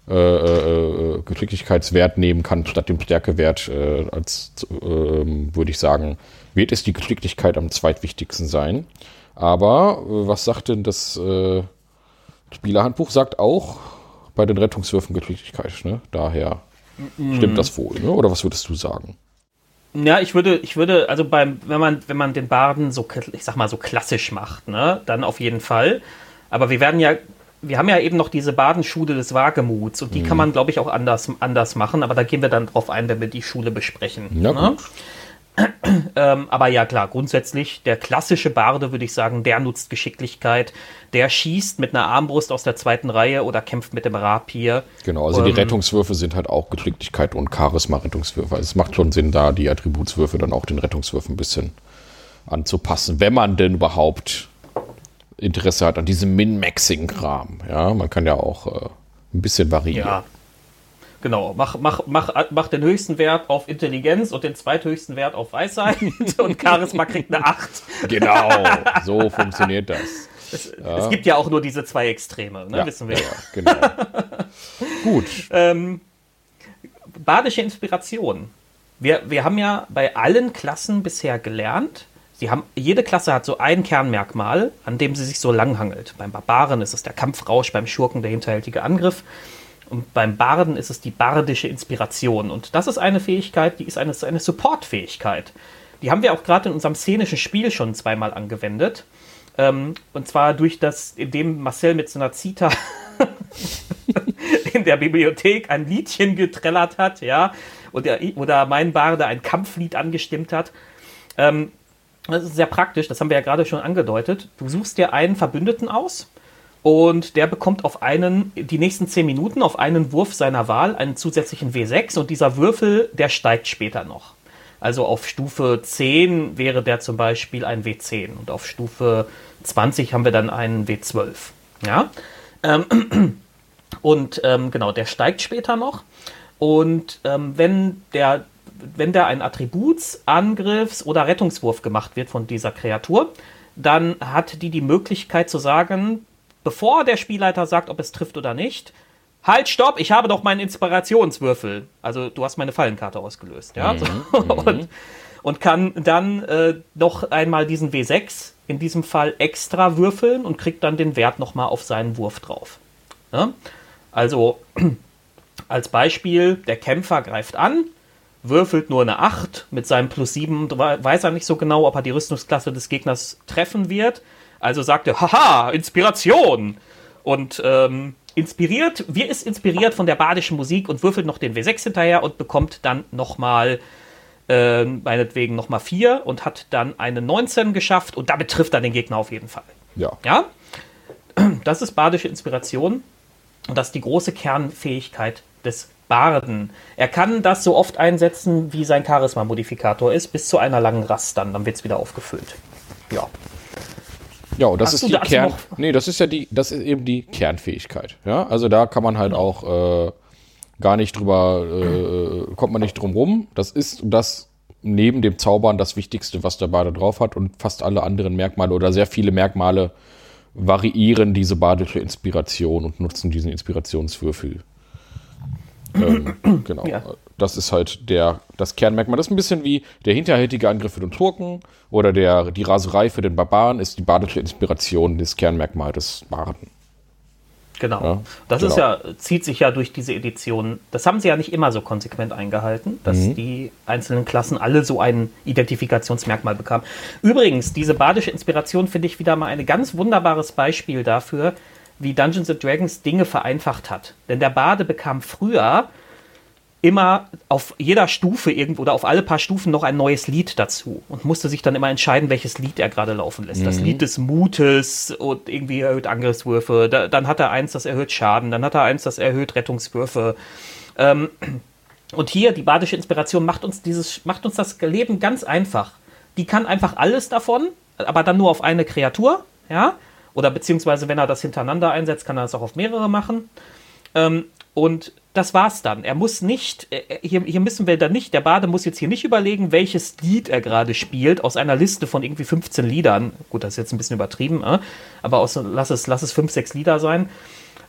äh, äh, Geschicklichkeitswert nehmen kann, statt dem Stärkewert, äh, als ähm, würde ich sagen, wird es die Geschicklichkeit am zweitwichtigsten sein. Aber äh, was sagt denn das äh, Spielerhandbuch sagt auch bei den Rettungswürfen Geschicklichkeit, ne? Daher stimmt das wohl, ne? Oder was würdest du sagen? Ja, ich würde, ich würde, also beim, wenn man, wenn man den Barden so, ich sag mal, so klassisch macht, ne, dann auf jeden Fall. Aber wir werden ja, wir haben ja eben noch diese Badenschule des Wagemuts und die mhm. kann man, glaube ich, auch anders, anders machen, aber da gehen wir dann drauf ein, wenn wir die Schule besprechen. Ja, ne? gut ähm, aber ja, klar, grundsätzlich, der klassische Barde, würde ich sagen, der nutzt Geschicklichkeit, der schießt mit einer Armbrust aus der zweiten Reihe oder kämpft mit dem Rapier. Genau, also ähm, die Rettungswürfe sind halt auch Geschicklichkeit und Charisma-Rettungswürfe. Also es macht schon Sinn, da die Attributswürfe dann auch den Rettungswürfen ein bisschen anzupassen, wenn man denn überhaupt Interesse hat an diesem Min-Maxing-Kram. Ja, man kann ja auch äh, ein bisschen variieren. Ja, Genau, mach, mach, mach, mach den höchsten Wert auf Intelligenz und den zweithöchsten Wert auf Weisheit und Charisma kriegt eine 8. Genau, so funktioniert das. Es, ja. es, gibt ja auch nur diese zwei Extreme, ne, ja, wissen wir. Ja, genau. Gut. Ähm, badische Inspiration. Wir, wir haben ja bei allen Klassen bisher gelernt, sie haben, jede Klasse hat so ein Kernmerkmal, an dem sie sich so langhangelt. Beim Barbaren ist es der Kampfrausch, beim Schurken der hinterhältige Angriff. Und beim Barden ist es die bardische Inspiration. Und das ist eine Fähigkeit, die ist eine, eine Support-Fähigkeit. Die haben wir auch gerade in unserem szenischen Spiel schon zweimal angewendet. Ähm, und zwar durch das, indem Marcel mit so einer Zita in der Bibliothek ein Liedchen getrellert hat, ja, oder, oder mein Barde ein Kampflied angestimmt hat. Ähm, das ist sehr praktisch, das haben wir ja gerade schon angedeutet. Du suchst dir einen Verbündeten aus und der bekommt auf einen, die nächsten 10 Minuten auf einen Wurf seiner Wahl einen zusätzlichen W6 und dieser Würfel, der steigt später noch. Also auf Stufe 10 wäre der zum Beispiel ein W10 und auf Stufe 20 haben wir dann einen W12. Ja. Ähm, und ähm, genau, der steigt später noch. Und ähm, wenn der wenn da ein Attributs-, Angriffs- oder Rettungswurf gemacht wird von dieser Kreatur, dann hat die die Möglichkeit zu sagen, bevor der Spielleiter sagt, ob es trifft oder nicht, halt, stopp, ich habe doch meinen Inspirationswürfel. Also du hast meine Fallenkarte ausgelöst, ja. Mhm, und, und, kann dann äh, noch einmal diesen W6 in diesem Fall extra würfeln und kriegt dann den Wert nochmal auf seinen Wurf drauf. Ja? Also als Beispiel, der Kämpfer greift an, würfelt nur eine 8 mit seinem plus 7, weiß er nicht so genau, ob er die Rüstungsklasse des Gegners treffen wird. Also sagt er, haha, Inspiration! Und ähm, inspiriert, wir ist inspiriert von der badischen Musik und würfelt noch den W6 hinterher und bekommt dann nochmal, äh, meinetwegen nochmal 4 und hat dann eine 19 geschafft und damit trifft er den Gegner auf jeden Fall. Ja. Ja? Das ist badische Inspiration und das ist die große Kernfähigkeit des Barden. Er kann das so oft einsetzen, wie sein Charisma-Modifikator ist, bis zu einer langen Rast dann. Dann wird es wieder aufgefüllt. Ja. Ja, und das Hast ist die Kern. Nee, das ist ja die, das ist eben die Kernfähigkeit. Ja, also da kann man halt auch äh, gar nicht drüber, äh, kommt man nicht drum rum. Das ist das neben dem Zaubern das Wichtigste, was der Bade drauf hat und fast alle anderen Merkmale oder sehr viele Merkmale variieren diese badische Inspiration und nutzen diesen Inspirationswürfel ähm, genau. Ja. Das ist halt der, das Kernmerkmal. Das ist ein bisschen wie der hinterhältige Angriff für den Turken oder der, die Raserei für den Barbaren ist die badische Inspiration des Kernmerkmals des Barden. Genau. Ja, das genau. ist ja, zieht sich ja durch diese Edition. Das haben sie ja nicht immer so konsequent eingehalten, dass mhm. die einzelnen Klassen alle so ein Identifikationsmerkmal bekamen. Übrigens, diese badische Inspiration finde ich wieder mal ein ganz wunderbares Beispiel dafür, wie Dungeons and Dragons Dinge vereinfacht hat. Denn der Bade bekam früher immer auf jeder Stufe irgendwo oder auf alle paar Stufen noch ein neues Lied dazu und musste sich dann immer entscheiden, welches Lied er gerade laufen lässt. Mhm. Das Lied des Mutes und irgendwie erhöht Angriffswürfe. Da, dann hat er eins, das erhöht Schaden. Dann hat er eins, das erhöht Rettungswürfe. Ähm, und hier die badische Inspiration macht uns dieses, macht uns das Leben ganz einfach. Die kann einfach alles davon, aber dann nur auf eine Kreatur, ja. Oder beziehungsweise, wenn er das hintereinander einsetzt, kann er das auch auf mehrere machen. Ähm, und das war's dann. Er muss nicht, äh, hier, hier müssen wir dann nicht, der Bade muss jetzt hier nicht überlegen, welches Lied er gerade spielt, aus einer Liste von irgendwie 15 Liedern. Gut, das ist jetzt ein bisschen übertrieben, äh? aber aus, lass, es, lass es 5, 6 Lieder sein.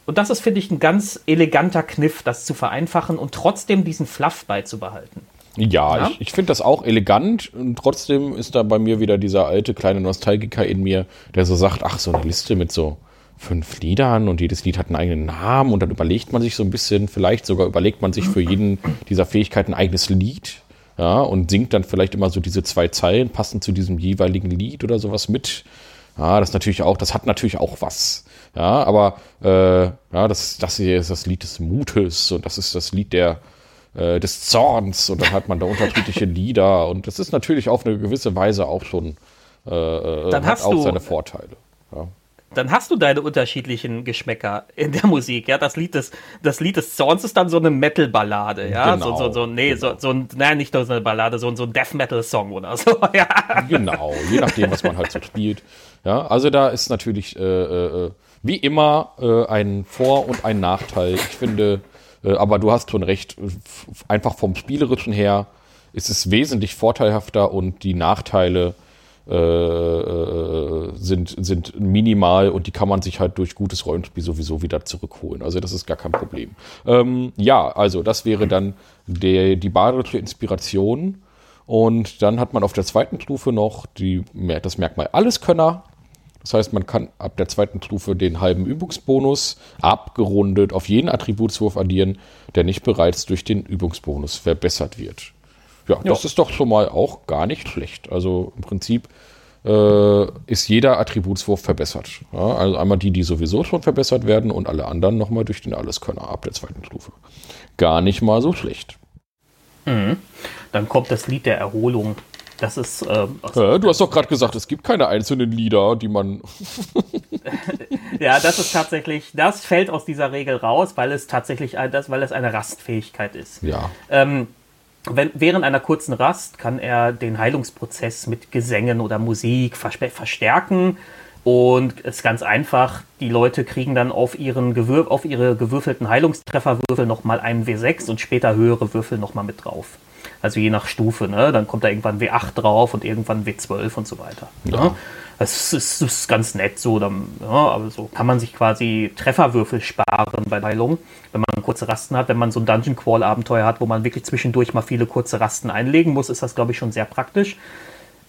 Und das ist, finde ich, ein ganz eleganter Kniff, das zu vereinfachen und trotzdem diesen Fluff beizubehalten. Ja, ja? ich, ich finde das auch elegant und trotzdem ist da bei mir wieder dieser alte kleine Nostalgiker in mir, der so sagt, ach, so eine Liste mit so fünf Liedern und jedes Lied hat einen eigenen Namen und dann überlegt man sich so ein bisschen, vielleicht sogar überlegt man sich für jeden dieser Fähigkeiten ein eigenes Lied, ja, und singt dann vielleicht immer so diese zwei Zeilen passend zu diesem jeweiligen Lied oder sowas mit. Ja, das natürlich auch, das hat natürlich auch was. Ja, aber äh, ja, das, das hier ist das Lied des Mutes und das ist das Lied der äh, des Zorns und dann hat man da unterschiedliche Lieder und das ist natürlich auf eine gewisse Weise auch schon äh, äh dann hat auch du, seine Vorteile. Ja. Dann hast du deine unterschiedlichen Geschmäcker in der Musik, ja. Das Lied des, das Lied des Zorns ist dann so eine Metal-Ballade, ja. Genau, so, so, so, nee, genau. so, so ein, nein, nicht nur so eine Ballade, so, so ein Death-Metal-Song oder so, ja. Genau, je nachdem, was man halt so spielt. Ja, also da ist natürlich äh, äh, wie immer äh, ein Vor- und ein Nachteil. Ich finde, äh, aber du hast schon recht, einfach vom Spielerischen her ist es wesentlich vorteilhafter und die Nachteile äh, äh, sind, sind minimal und die kann man sich halt durch gutes Rollenspiel sowieso wieder zurückholen. Also das ist gar kein Problem. Ähm, ja, also das wäre dann der, die badische Inspiration. Und dann hat man auf der zweiten Stufe noch die, das Merkmal Alleskönner. Das heißt, man kann ab der zweiten Stufe den halben Übungsbonus abgerundet auf jeden Attributswurf addieren, der nicht bereits durch den Übungsbonus verbessert wird. Ja, ja. das ist doch schon mal auch gar nicht schlecht. Also im Prinzip äh, ist jeder Attributswurf verbessert. Ja, also einmal die, die sowieso schon verbessert werden und alle anderen nochmal durch den Alleskönner ab der zweiten Stufe. Gar nicht mal so schlecht. Mhm. Dann kommt das Lied der Erholung das ist. Äh, ja, du hast doch gerade gesagt, es gibt keine einzelnen Lieder, die man. ja, das ist tatsächlich, das fällt aus dieser Regel raus, weil es tatsächlich, das, weil es eine Rastfähigkeit ist. Ja. Ähm, wenn, während einer kurzen Rast kann er den Heilungsprozess mit Gesängen oder Musik verstärken. Und es ist ganz einfach, die Leute kriegen dann auf, ihren Gewür auf ihre gewürfelten Heilungstrefferwürfel nochmal einen W6 und später höhere Würfel nochmal mit drauf. Also je nach Stufe, ne? Dann kommt da irgendwann W8 drauf und irgendwann W12 und so weiter. Ja. Ne? Das ist, das ist, ganz nett so. Dann, ja, aber so kann man sich quasi Trefferwürfel sparen bei Heilung, wenn man kurze Rasten hat. Wenn man so ein Dungeon Crawl Abenteuer hat, wo man wirklich zwischendurch mal viele kurze Rasten einlegen muss, ist das, glaube ich, schon sehr praktisch.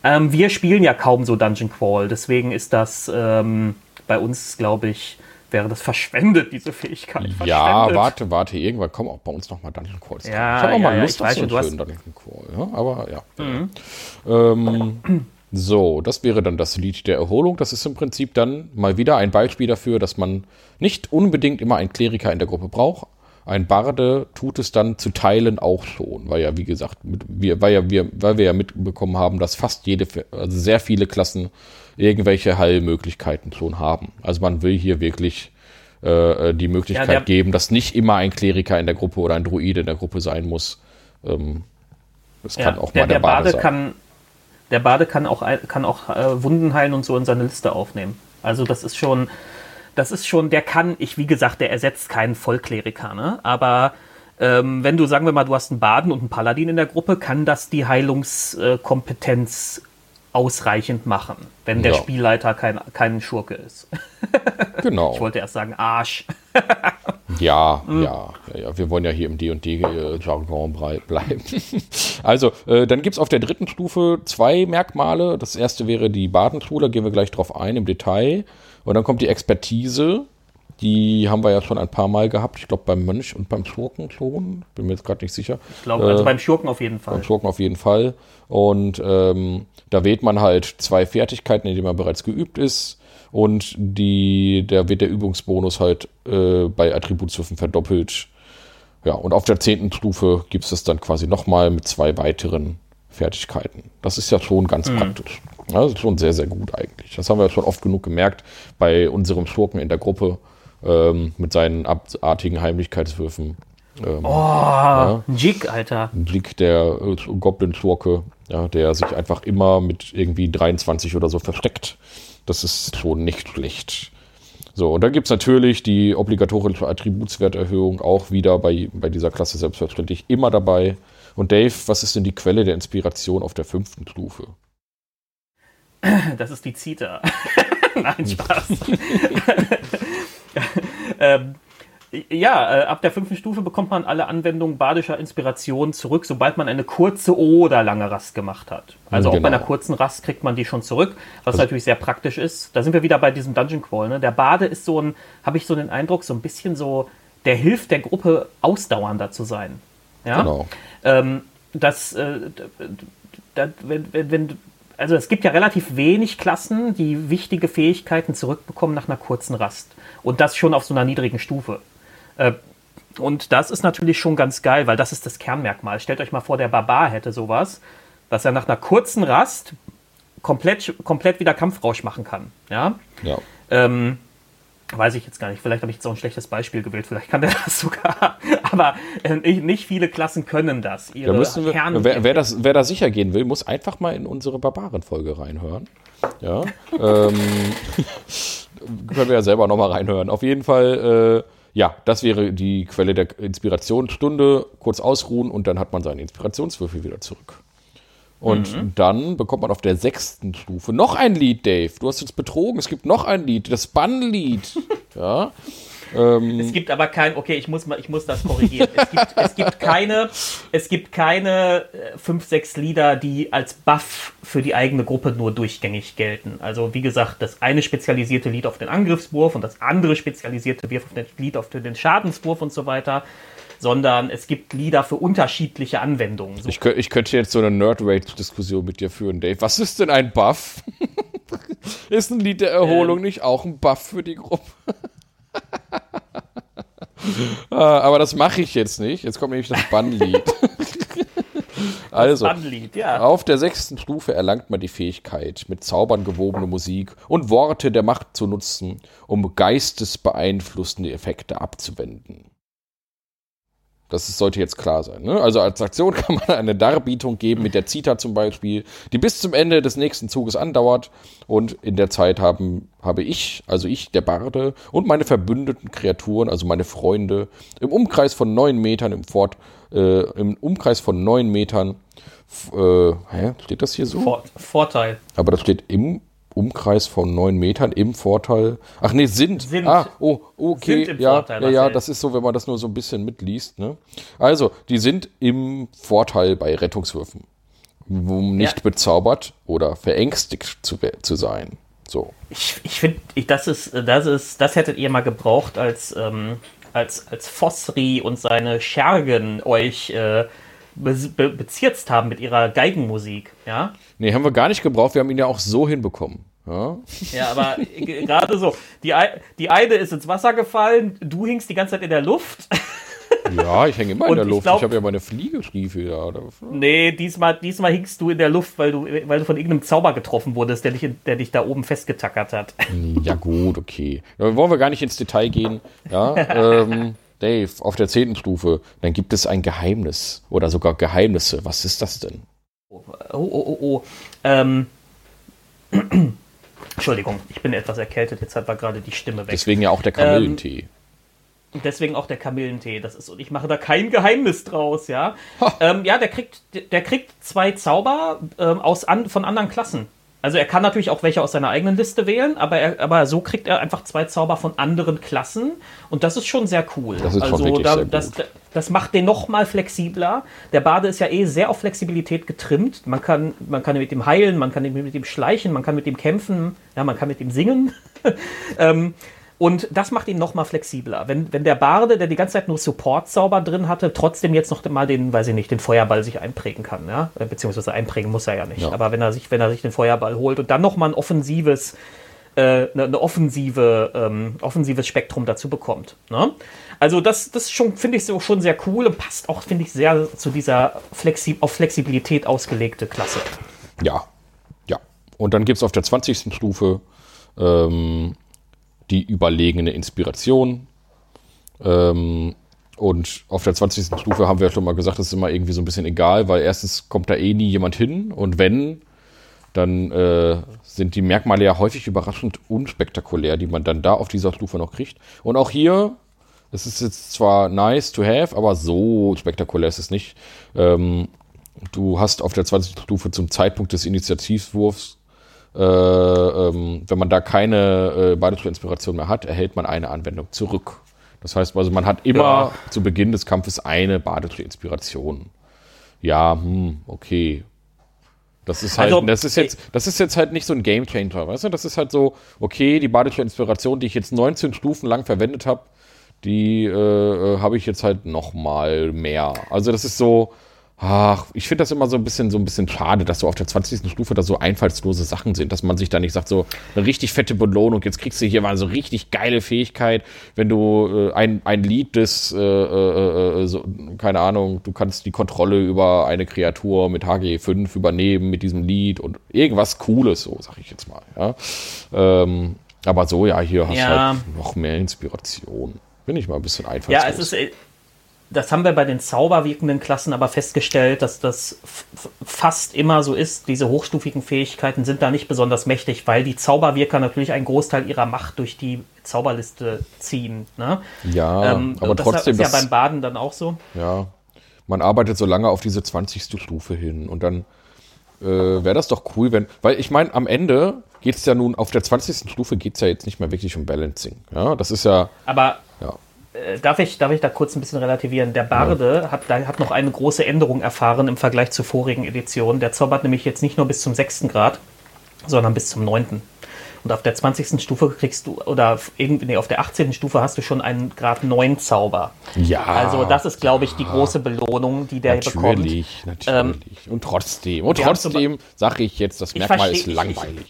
Ähm, wir spielen ja kaum so Dungeon Crawl, deswegen ist das ähm, bei uns, glaube ich, wäre das verschwendet, diese Fähigkeit. Ja, warte, warte, irgendwann kommen auch bei uns nochmal Dungeon Calls. Ja, ich habe auch ja, mal Lust ja, auf so einen schönen Dungeon Call. Ja, aber ja. Mhm. Ähm, so, das wäre dann das Lied der Erholung. Das ist im Prinzip dann mal wieder ein Beispiel dafür, dass man nicht unbedingt immer einen Kleriker in der Gruppe braucht. Ein Barde tut es dann zu Teilen auch schon, weil ja, wie gesagt, mit, wir, weil, ja, wir, weil wir ja mitbekommen haben, dass fast jede, also sehr viele Klassen irgendwelche Heilmöglichkeiten schon haben. Also man will hier wirklich äh, die Möglichkeit ja, geben, dass nicht immer ein Kleriker in der Gruppe oder ein Druide in der Gruppe sein muss. Ähm, das kann ja, auch mal der, der, Bade, Bade sein. Kann, der Bade kann auch, kann auch äh, Wunden heilen und so in seine Liste aufnehmen. Also das ist schon, das ist schon, der kann, ich wie gesagt, der ersetzt keinen Vollkleriker, ne? Aber ähm, wenn du, sagen wir mal, du hast einen Baden und einen Paladin in der Gruppe, kann das die Heilungskompetenz ausreichend machen, wenn der ja. Spielleiter kein, kein Schurke ist. genau. Ich wollte erst sagen Arsch. ja, mhm. ja, ja, wir wollen ja hier im D&D-Jargon bleiben. also, äh, dann gibt es auf der dritten Stufe zwei Merkmale. Das erste wäre die Badentour, da gehen wir gleich drauf ein im Detail. Und dann kommt die Expertise. Die haben wir ja schon ein paar Mal gehabt. Ich glaube beim Mönch und beim Schurken schon. Bin mir jetzt gerade nicht sicher. Ich glaube, also äh, beim Schurken auf jeden Fall. Beim Schurken auf jeden Fall. Und ähm, da wählt man halt zwei Fertigkeiten, in denen man bereits geübt ist. Und die, da wird der Übungsbonus halt äh, bei Attributswürfen verdoppelt. Ja, und auf der zehnten Stufe gibt es das dann quasi nochmal mit zwei weiteren Fertigkeiten. Das ist ja schon ganz mhm. praktisch. Ja, das ist schon sehr, sehr gut eigentlich. Das haben wir schon oft genug gemerkt bei unserem Schurken in der Gruppe ähm, mit seinen abartigen Heimlichkeitswürfen. Ähm, oh, ja. Jig, Alter. Jig, der äh, Goblin-Schurke, ja, der sich einfach immer mit irgendwie 23 oder so versteckt. Das ist schon nicht schlecht. So, und dann gibt es natürlich die obligatorische Attributswerterhöhung auch wieder bei, bei dieser Klasse selbstverständlich immer dabei. Und Dave, was ist denn die Quelle der Inspiration auf der fünften Stufe? Das ist die Zita. Nein, Spaß. ähm, ja, äh, ab der fünften Stufe bekommt man alle Anwendungen badischer Inspiration zurück, sobald man eine kurze oder lange Rast gemacht hat. Also genau. auch bei einer kurzen Rast kriegt man die schon zurück, was also, natürlich sehr praktisch ist. Da sind wir wieder bei diesem Dungeon Crawl. Ne? Der Bade ist so ein, habe ich so den Eindruck, so ein bisschen so, der hilft der Gruppe ausdauernder zu sein. Ja? Genau. Ähm, das, äh, das wenn, wenn, wenn, also es gibt ja relativ wenig Klassen, die wichtige Fähigkeiten zurückbekommen nach einer kurzen Rast. Und das schon auf so einer niedrigen Stufe. Äh, und das ist natürlich schon ganz geil, weil das ist das Kernmerkmal. Stellt euch mal vor, der Barbar hätte sowas, dass er nach einer kurzen Rast komplett, komplett wieder Kampfrausch machen kann. Ja. ja. Ähm, Weiß ich jetzt gar nicht. Vielleicht habe ich jetzt auch ein schlechtes Beispiel gewählt. Vielleicht kann der das sogar. Aber äh, nicht viele Klassen können das. Ihre da wir, wer, wer, das, wer da sicher gehen will, muss einfach mal in unsere Barbaren-Folge reinhören. Ja. ähm, können wir ja selber nochmal reinhören. Auf jeden Fall, äh, ja, das wäre die Quelle der Inspiration. Stunde, kurz ausruhen und dann hat man seine Inspirationswürfel wieder zurück. Und mhm. dann bekommt man auf der sechsten Stufe noch ein Lied, Dave. Du hast uns betrogen. Es gibt noch ein Lied, das Bann-Lied. ja. Ähm, es gibt aber kein, okay, ich muss mal, ich muss das korrigieren. es, gibt, es gibt keine, es gibt keine äh, fünf, sechs Lieder, die als Buff für die eigene Gruppe nur durchgängig gelten. Also wie gesagt, das eine spezialisierte Lied auf den Angriffswurf und das andere spezialisierte Lied auf den Schadenswurf und so weiter sondern es gibt Lieder für unterschiedliche Anwendungen. So. Ich, ich, könnte jetzt so eine Nerd-Rate-Diskussion mit dir führen, Dave. Was ist denn ein Buff? ist ein Lied der Erholung ähm. nicht auch ein Buff für die Gruppe? ah, aber das mache ich jetzt nicht. Jetzt kommt nämlich das Bannlied. also, Bannlied, ja. auf der sechsten Stufe erlangt man die Fähigkeit, mit Zaubern gewobene Musik und Worte der Macht zu nutzen, um geistesbeeinflussende Effekte abzuwenden. Das sollte jetzt klar sein. Ne? Also als Aktion kann man eine Darbietung geben mit der Zita zum Beispiel, die bis zum Ende des nächsten Zuges andauert. Und in der Zeit haben, habe ich, also ich, der Barde und meine verbündeten Kreaturen, also meine Freunde, im Umkreis von neun Metern im Fort, äh, im Umkreis von neun Metern, äh, hä, steht das hier so? Vor Vorteil. Aber das steht im Umkreis von neun Metern im Vorteil. Ach nee, sind. Sind. Ah, oh, okay. Sind ja, Vorteil, ja, ja, das ist so, wenn man das nur so ein bisschen mitliest. Ne? Also, die sind im Vorteil bei Rettungswürfen. Um nicht Ja. bezaubert oder verängstigt zu, zu sein. So. Ich, ich finde, das ist, das ist, das hättet ihr mal gebraucht, als, ähm, als, als Fosri und seine Schergen euch äh, be be bezirzt haben mit ihrer Geigenmusik, ja? Nee, haben wir gar nicht gebraucht. Wir haben ihn ja auch so hinbekommen. Ja? Ja, aber gerade so, die, die eine ist ins Wasser gefallen, du hingst die ganze Zeit in der Luft. Ja, ich hänge immer in Und der ich Luft. glaub- ich habe ja meine Fliegestiefel da. Nee, diesmal, diesmal hingst du in der Luft, weil du, weil du von irgendeinem Zauber getroffen wurdest, der dich, in- der dich da oben festgetackert hat. Ja, gut, okay. Da wollen wir gar nicht ins Detail gehen. Ja, ähm, Dave, auf der zehnten Stufe, dann gibt es ein Geheimnis oder sogar Geheimnisse. Was ist das denn? Oh, oh, oh, oh. Ähm. Entschuldigung, ich bin etwas erkältet, jetzt war gerade die Stimme weg. Deswegen ja auch der Kamillentee. Und Deswegen auch der Kamillentee. Das ist, und ich mache da kein Geheimnis draus, ja. Ähm, ja, der kriegt, der kriegt zwei Zauber ähm, aus an, von anderen Klassen. Also er kann natürlich auch welche aus seiner eigenen Liste wählen, aber, er, aber so kriegt er einfach zwei Zauber von anderen Klassen und das ist schon sehr cool. Das ist schon also wirklich da, sehr das, gut. das macht den noch mal flexibler. Der Bade ist ja eh sehr auf Flexibilität getrimmt. Man kann, man kann mit ihm heilen, man kann mit ihm schleichen, man kann mit ihm kämpfen, ja, man kann mit ihm singen. ähm, und das macht ihn noch mal flexibler. Wenn, wenn der Barde, der die ganze Zeit nur Support-Zauber drin hatte, trotzdem jetzt noch mal den, weiß ich nicht, den Feuerball sich einprägen kann, ja, Äh, beziehungsweise einprägen muss er ja nicht. Ja. Aber wenn er sich, wenn er sich den Feuerball holt und dann noch mal ein offensives, äh, eine, eine offensive, ähm, offensives Spektrum dazu bekommt. Ne? Also das, das schon finde ich so schon sehr cool und passt auch, finde ich, sehr zu dieser Flexi auf Flexibilität ausgelegte Klasse. Ja, ja. Und dann gibt es auf der 20. Stufe ähm, die überlegene Inspiration. Ähm, und auf der 20. Stufe haben wir schon mal gesagt, das ist immer irgendwie so ein bisschen egal, weil erstens kommt da eh nie jemand hin und wenn, dann äh, sind die Merkmale ja häufig überraschend unspektakulär, die man dann da auf dieser Stufe noch kriegt. Und auch hier, es ist jetzt zwar nice to have, aber so spektakulär ist es nicht. Ähm, du hast auf der 20. Stufe zum Zeitpunkt des Initiativwurfs, äh, ähm, wenn man da keine äh, Badetuch-Inspiration mehr hat, erhält man eine Anwendung zurück. Das heißt also, man hat immer Ja. zu Beginn des Kampfes eine Badetuch-Inspiration. Ja, hm, okay. Das ist halt, Also, das ist jetzt, das ist jetzt halt nicht so ein Game Changer, weißt du? Das ist halt so, okay, die badische Inspiration, die ich jetzt 19 Stufen lang verwendet habe, die äh, äh, habe ich jetzt halt noch mal mehr. Also das ist so, ach, ich finde das immer so ein bisschen so ein bisschen schade, dass so auf der 20. Stufe da so einfallslose Sachen sind, dass man sich da nicht sagt, so eine richtig fette Belohnung, jetzt kriegst du hier mal so richtig geile Fähigkeit, wenn du äh, ein, ein Lied des, äh, äh, äh, so, keine Ahnung, du kannst die Kontrolle über eine Kreatur mit HG5 übernehmen mit diesem Lied und irgendwas Cooles, so sag ich jetzt mal, ja. Ähm, aber so, ja, hier hast du Ja. halt noch mehr Inspiration. Bin ich mal ein bisschen Ja, einfallslos. es ist. Das haben wir bei den zauberwirkenden Klassen aber festgestellt, dass das fast immer so ist. Diese hochstufigen Fähigkeiten sind da nicht besonders mächtig, weil die Zauberwirker natürlich einen Großteil ihrer Macht durch die Zauberliste ziehen. Ne? Ja, Ähm, aber das trotzdem, ist ja das, beim Baden dann auch so. ja, man arbeitet so lange auf diese 20. Stufe hin und dann äh, wäre das doch cool, wenn, weil ich meine, am Ende geht es ja nun, auf der 20. Stufe geht es ja jetzt nicht mehr wirklich um Balancing. Ja, das ist ja, Aber ja, darf, ich, darf ich da kurz ein bisschen relativieren? Der Barde hat, da- hat noch eine große Änderung erfahren im Vergleich zur vorigen Edition. Der zaubert nämlich jetzt nicht nur bis zum 6. Grad, sondern bis zum 9. Und auf der 20. Stufe kriegst du, oder irgendwie, nee, auf der 18. Stufe hast du schon einen Grad 9 Zauber. ja. Also das ist, glaube ich, die große Belohnung, die der bekommt. Natürlich, natürlich. und trotzdem, und trotzdem sage ich jetzt, das Merkmal ist langweilig.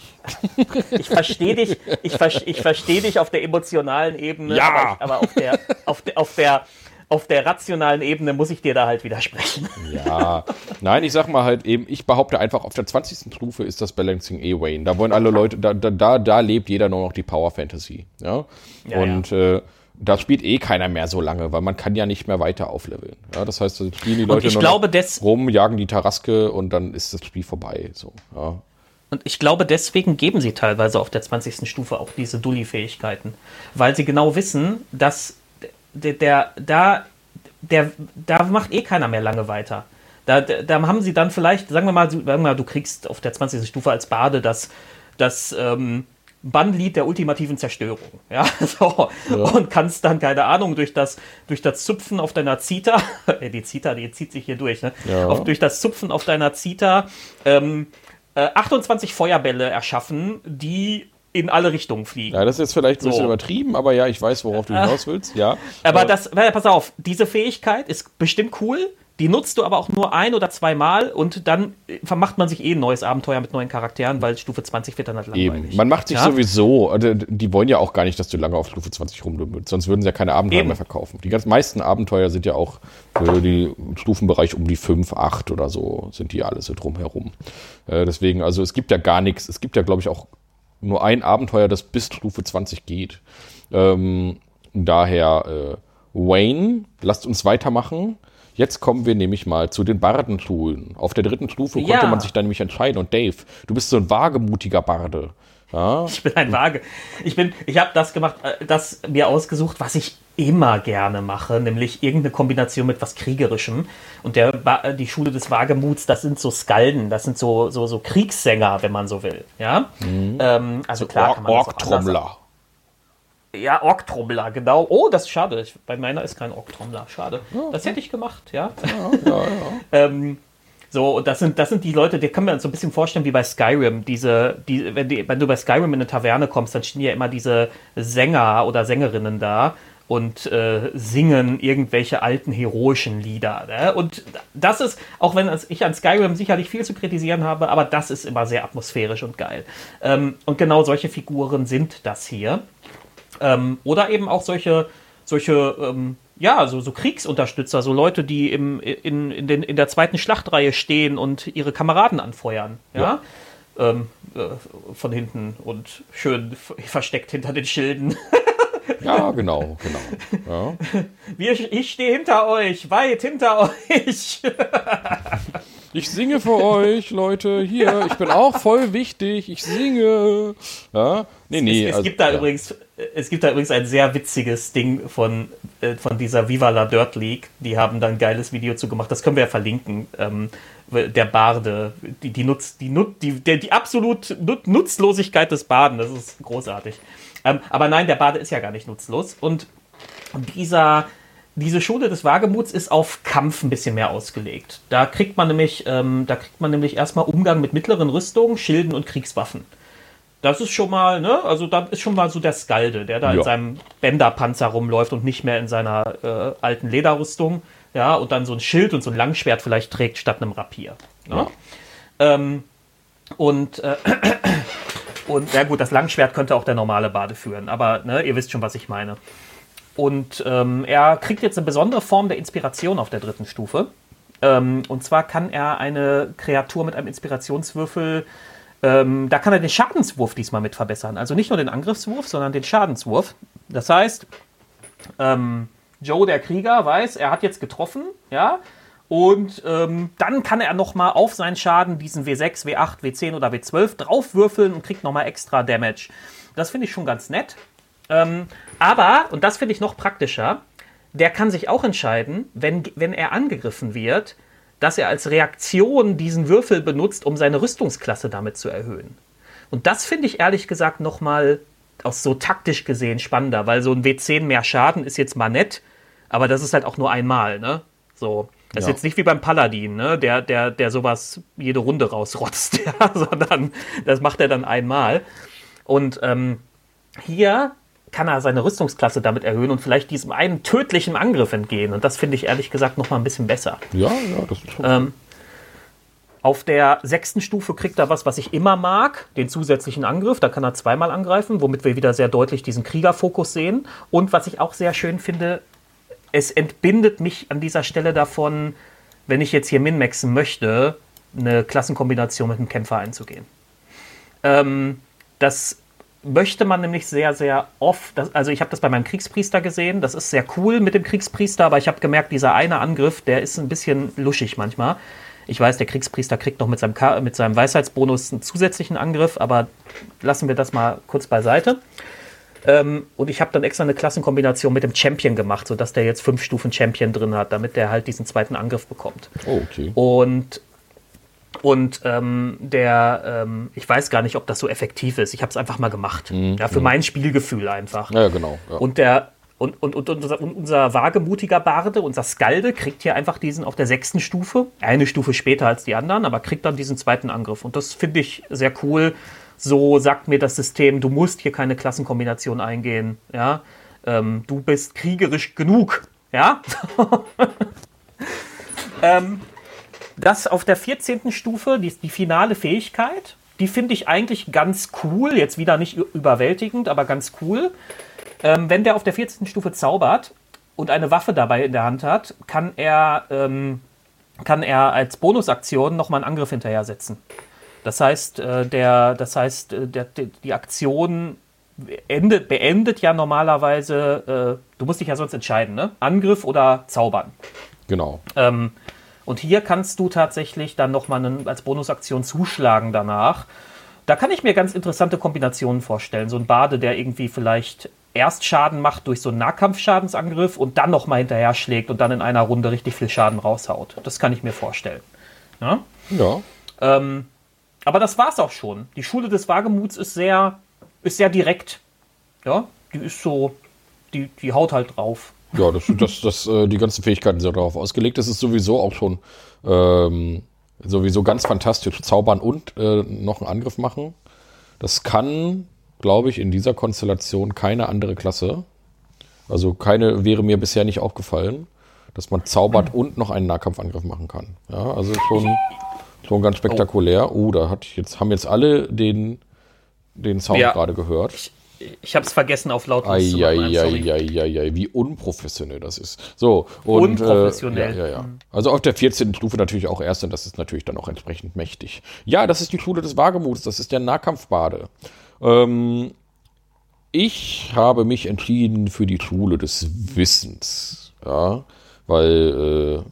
Ich verstehe dich, ich, ver ich verstehe dich auf der emotionalen Ebene, Ja. aber, ich, aber auf, der, auf, der, auf, der, auf der rationalen Ebene muss ich dir da halt widersprechen. Ja, nein, ich sag mal halt eben, ich behaupte einfach, auf der 20. Stufe ist das Balancing eh Wayne. Da wollen alle Leute, da, da, da, lebt jeder nur noch die Power Fantasy. Ja. Ja, und Äh, da spielt eh keiner mehr so lange, weil man kann ja nicht mehr weiter aufleveln. Ja, das heißt, da spielen die Leute nur glaube, rum, jagen die Taraske und dann ist das Spiel vorbei. So, ja. Und ich glaube, deswegen geben sie teilweise auf der 20. Stufe auch diese Dulli-Fähigkeiten. Weil sie genau wissen, dass der, der, da, der, da macht eh keiner mehr lange weiter. Da, da haben sie dann vielleicht, sagen wir mal, sagen wir mal, du kriegst auf der 20. Stufe als Bade das, das ähm, Bannlied der ultimativen Zerstörung. Ja, so. Ja. Und kannst dann, keine Ahnung, durch das, durch das Zupfen auf deiner Zita, die Zita, die zieht sich hier durch, ne? Ja. Auf, durch das Zupfen auf deiner Zita ähm, äh, 28 Feuerbälle erschaffen, die in alle Richtungen fliegen. Ja, das ist jetzt vielleicht ein so. bisschen übertrieben, aber ja, ich weiß, worauf du hinaus willst. Ja. Aber das, pass auf, diese Fähigkeit ist bestimmt cool. Die nutzt du aber auch nur ein oder zweimal und dann vermacht man sich eh ein neues Abenteuer mit neuen Charakteren, weil Stufe 20 wird dann halt langweilig. Eben. Man macht sich ja? sowieso, also die wollen ja auch gar nicht, dass du lange auf Stufe 20 rumdümmelst, sonst würden sie ja keine Abenteuer Eben. mehr verkaufen. Die ganz meisten Abenteuer sind ja auch für die Stufenbereich um die 5, 8 oder so, sind die alle so drumherum. Äh, deswegen, also es gibt ja gar nichts, es gibt ja glaube ich auch nur ein Abenteuer, das bis Stufe 20 geht. Ähm, daher, äh, Wayne, lasst uns weitermachen. Jetzt kommen wir nämlich mal zu den Bardenschulen. Auf der dritten Stufe ja. konnte man sich dann nämlich entscheiden. Und Dave, du bist so ein wagemutiger Barde. Ja. Ich bin ein Waage. Ich bin, ich habe das gemacht, äh, das mir ausgesucht, was ich immer gerne mache, nämlich irgendeine Kombination mit was Kriegerischem. Und der, die Schule des Wagemuts, das sind so Skalden, das sind so, so, so Kriegssänger, wenn man so will. Ja, mhm. ähm, also klar kann man Ork-Trommler. Ja, Ork-Trommler, genau. Oh, das ist schade. Ich, bei meiner ist kein Ork-Trommler. Schade. Ja, okay. Das hätte ich gemacht, ja. ja, ja, ja. ähm, so, und das sind, das sind die Leute, die können wir uns so ein bisschen vorstellen wie bei Skyrim. Diese, die, wenn, die, wenn du bei Skyrim in eine Taverne kommst, dann stehen ja immer diese Sänger oder Sängerinnen da und äh, singen irgendwelche alten heroischen Lieder. Ne? Und das ist, auch wenn ich an Skyrim sicherlich viel zu kritisieren habe, aber das ist immer sehr atmosphärisch und geil. Ähm, und genau solche Figuren sind das hier. Ähm, oder eben auch solche, solche ähm, ja, so, so Kriegsunterstützer, so Leute, die im, in, in, den, in der zweiten Schlachtreihe stehen und ihre Kameraden anfeuern. Ja. ja. Ähm, äh, von hinten und schön versteckt hinter den Schilden. Ja, genau, genau. Ja. Wir, ich stehe hinter euch, weit hinter euch. Ich singe für euch, Leute. Hier, ich bin auch voll wichtig. Ich singe. Ja? Nee, nee. Es, es also, gibt da ja. übrigens, es gibt da übrigens ein sehr witziges Ding von, äh, von dieser Viva la Dirt League. Die haben da ein geiles Video zu gemacht. Das können wir ja verlinken. Ähm, der Barde, die, die, Nutz, die, die, der, die absolut Nutzlosigkeit des Baden, das ist großartig. Ähm, aber nein, der Bade ist ja gar nicht nutzlos. Und dieser, diese Schule des Wagemuts ist auf Kampf ein bisschen mehr ausgelegt. Da kriegt man nämlich, ähm, da kriegt man nämlich erstmal Umgang mit mittleren Rüstungen, Schilden und Kriegswaffen. Das ist schon mal, ne, also da ist schon mal so der Skalde, der da ja. in seinem Bänderpanzer rumläuft und nicht mehr in seiner äh, alten Lederrüstung, ja, und dann so ein Schild und so ein Langschwert vielleicht trägt statt einem Rapier. Ne? Ja. Ähm, und äh, Und ja gut, das Langschwert könnte auch der normale Bade führen, aber ne, ihr wisst schon, was ich meine. Und ähm, er kriegt jetzt eine besondere Form der Inspiration auf der dritten Stufe. Ähm, und zwar kann er eine Kreatur mit einem Inspirationswürfel, ähm, da kann er den Schadenswurf diesmal mit verbessern. Also nicht nur den Angriffswurf, sondern den Schadenswurf. Das heißt, ähm, Joe, der Krieger, weiß, er hat jetzt getroffen, ja, und ähm, dann kann er nochmal auf seinen Schaden diesen W6, W8, W10 oder W12 draufwürfeln und kriegt nochmal extra Damage. Das finde ich schon ganz nett. Ähm, aber, und das finde ich noch praktischer, der kann sich auch entscheiden, wenn, wenn er angegriffen wird, dass er als Reaktion diesen Würfel benutzt, um seine Rüstungsklasse damit zu erhöhen. Und das finde ich ehrlich gesagt nochmal aus so taktisch gesehen spannender, weil so ein W10 mehr Schaden ist jetzt mal nett, aber das ist halt auch nur einmal, ne? So. Das ja. ist jetzt nicht wie beim Paladin, ne? der, der, der sowas jede Runde rausrotzt, ja? sondern das macht er dann einmal. Und ähm, hier kann er seine Rüstungsklasse damit erhöhen und vielleicht diesem einen tödlichen Angriff entgehen. Und das finde ich ehrlich gesagt noch mal ein bisschen besser. Ja, ja, das ist schon. Ähm, auf der sechsten Stufe kriegt er was, was ich immer mag, den zusätzlichen Angriff. Da kann er zweimal angreifen, womit wir wieder sehr deutlich diesen Kriegerfokus sehen. Und was ich auch sehr schön finde, es entbindet mich an dieser Stelle davon, wenn ich jetzt hier minmaxen möchte, eine Klassenkombination mit einem Kämpfer einzugehen. Ähm, das möchte man nämlich sehr, sehr oft, das, also ich habe das bei meinem Kriegspriester gesehen, das ist sehr cool mit dem Kriegspriester, aber ich habe gemerkt, dieser eine Angriff, der ist ein bisschen luschig manchmal. Ich weiß, der Kriegspriester kriegt noch mit seinem, mit seinem Weisheitsbonus einen zusätzlichen Angriff, aber lassen wir das mal kurz beiseite. Ähm, und ich habe dann extra eine Klassenkombination mit dem Champion gemacht, sodass der jetzt fünf Stufen Champion drin hat, damit der halt diesen zweiten Angriff bekommt. Oh, okay. Und und ähm, der, ähm, ich weiß gar nicht, ob das so effektiv ist. Ich habe es einfach mal gemacht. Mhm. Ja, für mhm. mein Spielgefühl einfach. Ja, genau. Ja. Und der, und, und, und, unser, unser wagemutiger Barde, unser Skalde, kriegt hier einfach diesen auf der sechsten Stufe, eine Stufe später als die anderen, aber kriegt dann diesen zweiten Angriff. Und das finde ich sehr cool. So sagt mir das System, du musst hier keine Klassenkombination eingehen. Ja? Ähm, du bist kriegerisch genug. Ja? ähm, das auf der 14. Stufe, die, die finale Fähigkeit, die finde ich eigentlich ganz cool. Jetzt wieder nicht überwältigend, aber ganz cool. Ähm, wenn der auf der 14. Stufe zaubert und eine Waffe dabei in der Hand hat, kann er, ähm, kann er als Bonusaktion nochmal einen Angriff hinterher setzen. Das heißt, äh, der, das heißt äh, der, die Aktion endet, beendet ja normalerweise, äh, du musst dich ja sonst entscheiden, ne? Angriff oder Zaubern. Genau. Ähm, und hier kannst du tatsächlich dann nochmal als Bonusaktion zuschlagen danach. Da kann ich mir ganz interessante Kombinationen vorstellen. So ein Bade, der irgendwie vielleicht erst Schaden macht durch so einen Nahkampfschadensangriff und dann nochmal hinterher schlägt und dann in einer Runde richtig viel Schaden raushaut. Das kann ich mir vorstellen. Ja. ja. Ähm, aber das war's auch schon. Die Schule des Wagemuts ist sehr, ist sehr direkt. Ja, die ist so, die, die haut halt drauf. Ja, das, das, das, äh, die ganzen Fähigkeiten sind darauf ausgelegt. Das ist sowieso auch schon ähm, sowieso ganz fantastisch. Zaubern und äh, noch einen Angriff machen. Das kann glaube ich, in dieser Konstellation keine andere Klasse. Also keine wäre mir bisher nicht aufgefallen, dass man zaubert und noch einen Nahkampfangriff machen kann. Ja, also schon, schon ganz spektakulär. Oh, da hat jetzt, haben jetzt alle den, den Sound ja. gerade gehört. Ich, ich habe es vergessen auf lautlos ai, zu machen. Ai, wie unprofessionell das ist. So, und, Unprofessionell. Äh, ja, ja, ja. Also auf der 14. Stufe natürlich auch erst und das ist natürlich dann auch entsprechend mächtig. Ja, das ist die Schule des Wagemuts, das ist der Nahkampfbade. Ähm, ich habe mich entschieden für die Schule des Wissens. Ja, weil,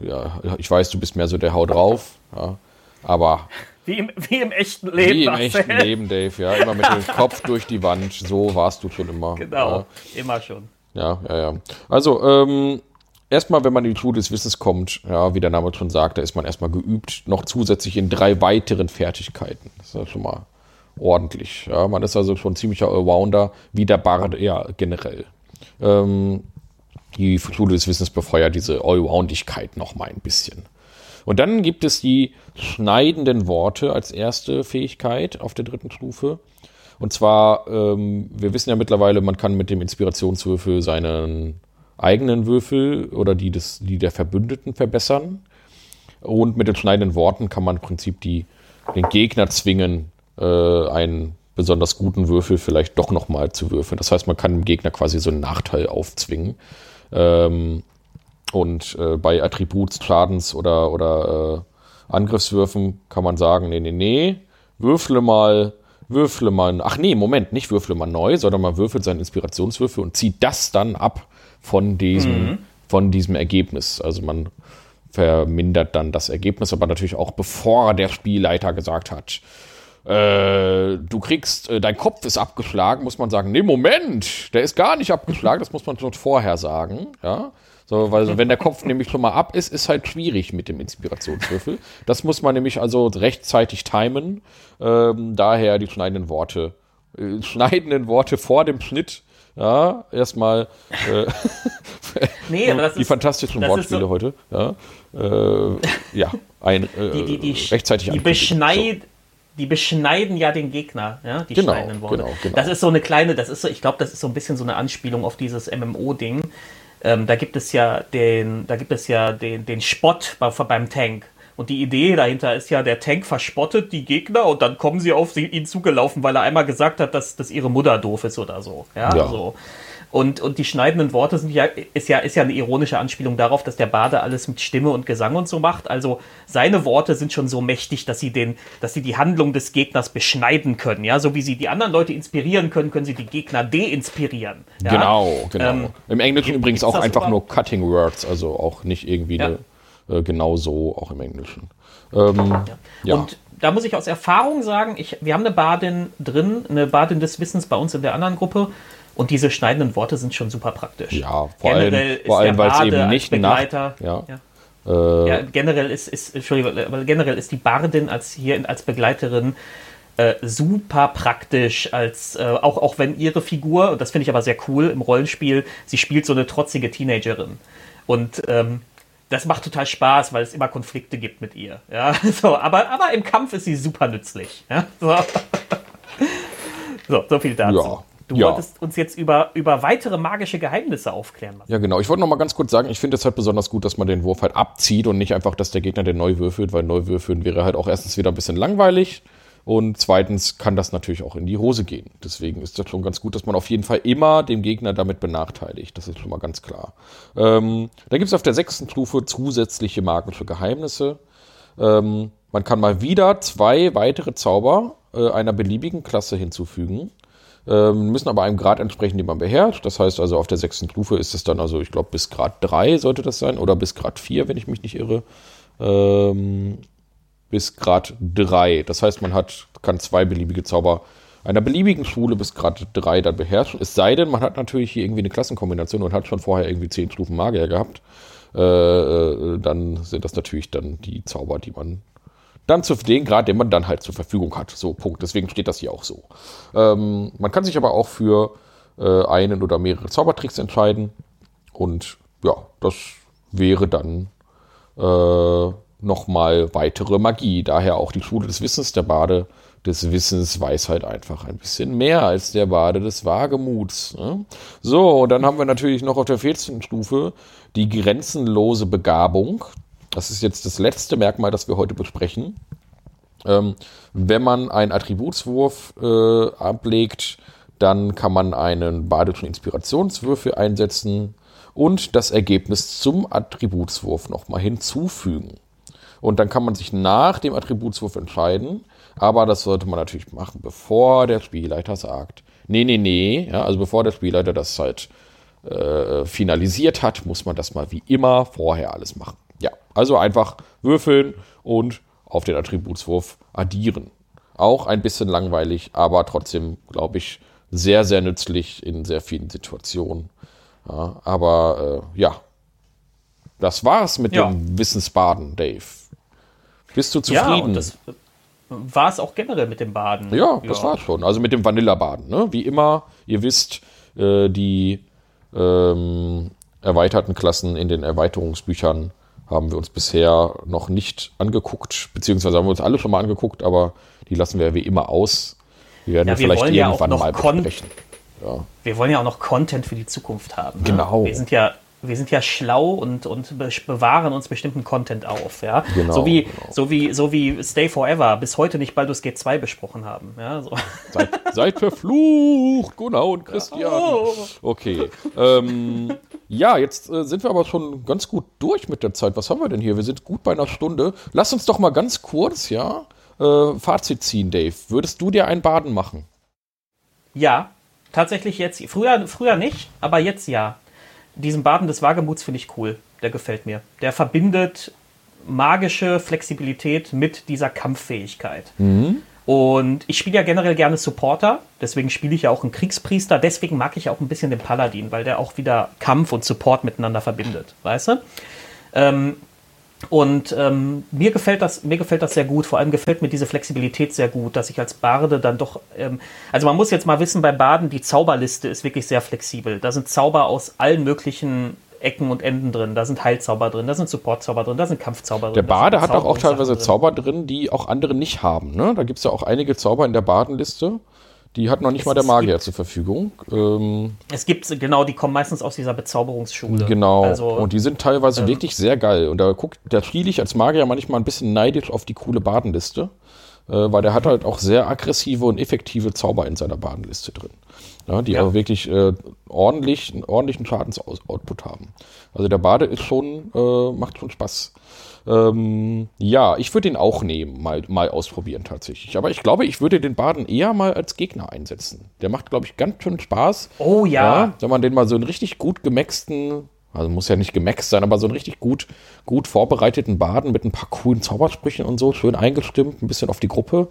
äh, ja, ich weiß, du bist mehr so der Hau drauf. Ja, aber. Wie im, wie im echten Leben. Wie im Marcel. echten Leben, Dave, ja. Immer mit dem Kopf durch die Wand. So warst du schon immer. Genau, ja. immer schon. Ja, ja, ja. Also, ähm, erstmal, wenn man in die Schule des Wissens kommt, ja, wie der Name schon sagt, da ist man erstmal geübt, noch zusätzlich in drei weiteren Fertigkeiten. Das ist ja schon mal ordentlich. Ja, man ist also schon ziemlicher Allrounder, wie der Bard ja generell. Ähm, die Schule des Wissens befeuert diese Allroundigkeit noch mal ein bisschen. Und dann gibt es die schneidenden Worte als erste Fähigkeit auf der dritten Stufe. Und zwar, ähm, wir wissen ja mittlerweile, man kann mit dem Inspirationswürfel seinen eigenen Würfel oder die, des, die der Verbündeten verbessern. Und mit den schneidenden Worten kann man im Prinzip die, den Gegner zwingen, äh, einen besonders guten Würfel vielleicht doch nochmal zu würfeln. Das heißt, man kann dem Gegner quasi so einen Nachteil aufzwingen. Ähm, und äh, bei Attributs, Schadens oder, oder äh, Angriffswürfen kann man sagen, nee, nee, nee, würfle mal, würfle mal, ach nee, Moment, nicht würfle mal neu, sondern man würfelt seinen Inspirationswürfel und zieht das dann ab von diesem, mhm. von diesem Ergebnis. Also man vermindert dann das Ergebnis, aber natürlich auch bevor der Spielleiter gesagt hat, äh, du kriegst, äh, dein Kopf ist abgeschlagen, muss man sagen, nee, Moment, der ist gar nicht abgeschlagen, das muss man schon vorher sagen, ja. So, weil wenn der Kopf nämlich schon mal ab ist, ist halt schwierig mit dem Inspirationswürfel. Das muss man nämlich also rechtzeitig timen. Ähm, daher die schneidenden Worte. Äh, schneidenden Worte vor dem Schnitt. Ja, erstmal äh, nee, die ist, fantastischen Wortspiele so heute. Ja, äh, ja ein äh, die, die, die, rechtzeitig die beschneid, so die beschneiden ja den Gegner, ja, die genau, schneidenden Worte. Genau, genau. Das ist so eine kleine, das ist so, ich glaube, das ist so ein bisschen so eine Anspielung auf dieses MMO-Ding. Ähm, da gibt es ja den, da gibt es ja den, den Spott bei, beim Tank. Und die Idee dahinter ist ja, der Tank verspottet die Gegner und dann kommen sie auf ihn zugelaufen, weil er einmal gesagt hat, dass, dass ihre Mutter doof ist oder so. Ja, ja. Also, Und, und die schneidenden Worte sind ja, ist ja, ist ja eine ironische Anspielung darauf, dass der Bade alles mit Stimme und Gesang und so macht. Also seine Worte sind schon so mächtig, dass sie den, dass sie die Handlung des Gegners beschneiden können. Ja, so wie sie die anderen Leute inspirieren können, können sie die Gegner deinspirieren. Ja? Genau, genau. Ähm, Im Englischen übrigens auch einfach über? nur Cutting Words, also auch nicht irgendwie ja. eine, äh, genau so, auch im Englischen. Ähm, ja. ja. Und da muss ich aus Erfahrung sagen, ich, wir haben eine Badin drin, eine Badin des Wissens bei uns in der anderen Gruppe. Und diese schneidenden Worte sind schon super praktisch. Ja, vor generell allem, vor allem weil es eben nicht Begleiter. Nach, ja. Ja. Äh, ja. generell ist, ist, Entschuldigung, aber generell ist die Bardin als hier als Begleiterin äh, super praktisch, als äh, auch, auch wenn ihre Figur, und das finde ich aber sehr cool im Rollenspiel, sie spielt so eine trotzige Teenagerin. Und ähm, das macht total Spaß, weil es immer Konflikte gibt mit ihr. Ja, so, aber, aber im Kampf ist sie super nützlich. Ja, so. so, so viel dazu. Ja. Du ja. wolltest uns jetzt über, über weitere magische Geheimnisse aufklären. Ja, genau. Ich wollte noch mal ganz kurz sagen, ich finde es halt besonders gut, dass man den Wurf halt abzieht und nicht einfach, dass der Gegner den neu würfelt, weil neu würfeln wäre halt auch erstens wieder ein bisschen langweilig und zweitens kann das natürlich auch in die Hose gehen. Deswegen ist das schon ganz gut, dass man auf jeden Fall immer den Gegner damit benachteiligt. Das ist schon mal ganz klar. Ähm, da gibt es auf der sechsten Stufe zusätzliche magische Geheimnisse. Ähm, man kann mal wieder zwei weitere Zauber äh, einer beliebigen Klasse hinzufügen ähm, müssen aber einem Grad entsprechen, den man beherrscht. Das heißt also, auf der sechsten Stufe ist es dann also, ich glaube, bis Grad 3 sollte das sein oder bis Grad 4, wenn ich mich nicht irre. Ähm, bis Grad 3. Das heißt, man hat, kann zwei beliebige Zauber einer beliebigen Schule bis Grad 3 dann beherrschen. Es sei denn, man hat natürlich hier irgendwie eine Klassenkombination und hat schon vorher irgendwie 10 Stufen Magier gehabt. Äh, äh, dann sind das natürlich dann die Zauber, die man dann zu den Grad, den man dann halt zur Verfügung hat. So, Punkt. Deswegen steht das hier auch so. Ähm, man kann sich aber auch für äh, einen oder mehrere Zaubertricks entscheiden. Und ja, das wäre dann äh, nochmal weitere Magie. Daher auch die Schule des Wissens, der Bade des Wissens weiß halt einfach ein bisschen mehr als der Bade des Wagemuts. Ne? So, und dann haben wir natürlich noch auf der 14. Stufe die grenzenlose Begabung. Das ist jetzt das letzte Merkmal, das wir heute besprechen. Ähm, wenn man einen Attributswurf äh, ablegt, dann kann man einen badischen Inspirationswürfel einsetzen und das Ergebnis zum Attributswurf nochmal hinzufügen. Und dann kann man sich nach dem Attributswurf entscheiden, aber das sollte man natürlich machen, bevor der Spielleiter sagt, nee, nee, nee, ja, also bevor der Spielleiter das halt äh, finalisiert hat, muss man das mal wie immer vorher alles machen. Ja, also einfach würfeln und auf den Attributswurf addieren. Auch ein bisschen langweilig, aber trotzdem, glaube ich, sehr, sehr nützlich in sehr vielen Situationen. Ja, aber äh, ja, das war's mit ja. dem Wissensbaden, Dave. Bist du zufrieden? Ja, das war es auch generell mit dem Baden. Ja, das ja. war schon. Also mit dem Vanilla-Baden. Ne? Wie immer, ihr wisst, äh, die ähm, erweiterten Klassen in den Erweiterungsbüchern haben wir uns bisher noch nicht angeguckt, beziehungsweise haben wir uns alle schon mal angeguckt, aber die lassen wir wie immer aus. Die werden ja, wir vielleicht irgendwann ja mal besprechen. Ja. Wir wollen ja auch noch Content für die Zukunft haben. Ne? Genau. Wir sind ja wir sind ja schlau und, und bewahren uns bestimmten Content auf, ja. Genau, so, wie, genau. so, wie, so wie Stay Forever bis heute nicht Baldur's Gate 2 besprochen haben. Ja, so. seid, seid verflucht, Gunnar und Christian. Oh. Okay. Ähm, ja, jetzt äh, sind wir aber schon ganz gut durch mit der Zeit. Was haben wir denn hier? Wir sind gut bei einer Stunde. Lass uns doch mal ganz kurz, ja, äh, Fazit ziehen, Dave. Würdest du dir ein Baden machen? Ja, tatsächlich jetzt. Früher, früher nicht, aber jetzt ja. Diesen Baden des Wagemuts finde ich cool. Der gefällt mir. Der verbindet magische Flexibilität mit dieser Kampffähigkeit. Mhm. Und ich spiele ja generell gerne Supporter, deswegen spiele ich ja auch einen Kriegspriester, deswegen mag ich auch ein bisschen den Paladin, weil der auch wieder Kampf und Support miteinander verbindet, weißt du? Ähm, und ähm, mir gefällt das, mir gefällt das sehr gut. Vor allem gefällt mir diese Flexibilität sehr gut, dass ich als Barde dann doch, ähm, also man muss jetzt mal wissen, bei Baden die Zauberliste ist wirklich sehr flexibel. Da sind Zauber aus allen möglichen Ecken und Enden drin. Da sind Heilzauber drin, da sind Supportzauber drin, da sind Kampfzauber drin. Der Bade hat auch, auch teilweise drin. Zauber drin, die auch andere nicht haben. Ne? Da gibt es ja auch einige Zauber in der Badenliste. Die hat noch nicht es, mal der Magier zur Verfügung. Ähm, es gibt, genau, die kommen meistens aus dieser Bezauberungsschule. Genau. Also, und die sind teilweise ähm, wirklich sehr geil. Und da guckt, da spiele ich als Magier manchmal ein bisschen neidisch auf die coole Badenliste. Äh, weil der hat halt auch sehr aggressive und effektive Zauber in seiner Badenliste drin. Ja, die ja. aber wirklich äh, ordentlich, einen ordentlichen Schadensoutput haben. Also der Bade ist schon, äh, macht schon Spaß. Ähm, ja, ich würde den auch nehmen, mal, mal ausprobieren tatsächlich. Aber ich glaube, ich würde den Baden eher mal als Gegner einsetzen. Der macht, glaube ich, ganz schön Spaß. Oh ja. ja. Wenn man den mal so einen richtig gut gemaxten also muss ja nicht gemaxt sein, aber so einen richtig gut, gut vorbereiteten Baden mit ein paar coolen Zaubersprüchen und so, schön eingestimmt, ein bisschen auf die Gruppe.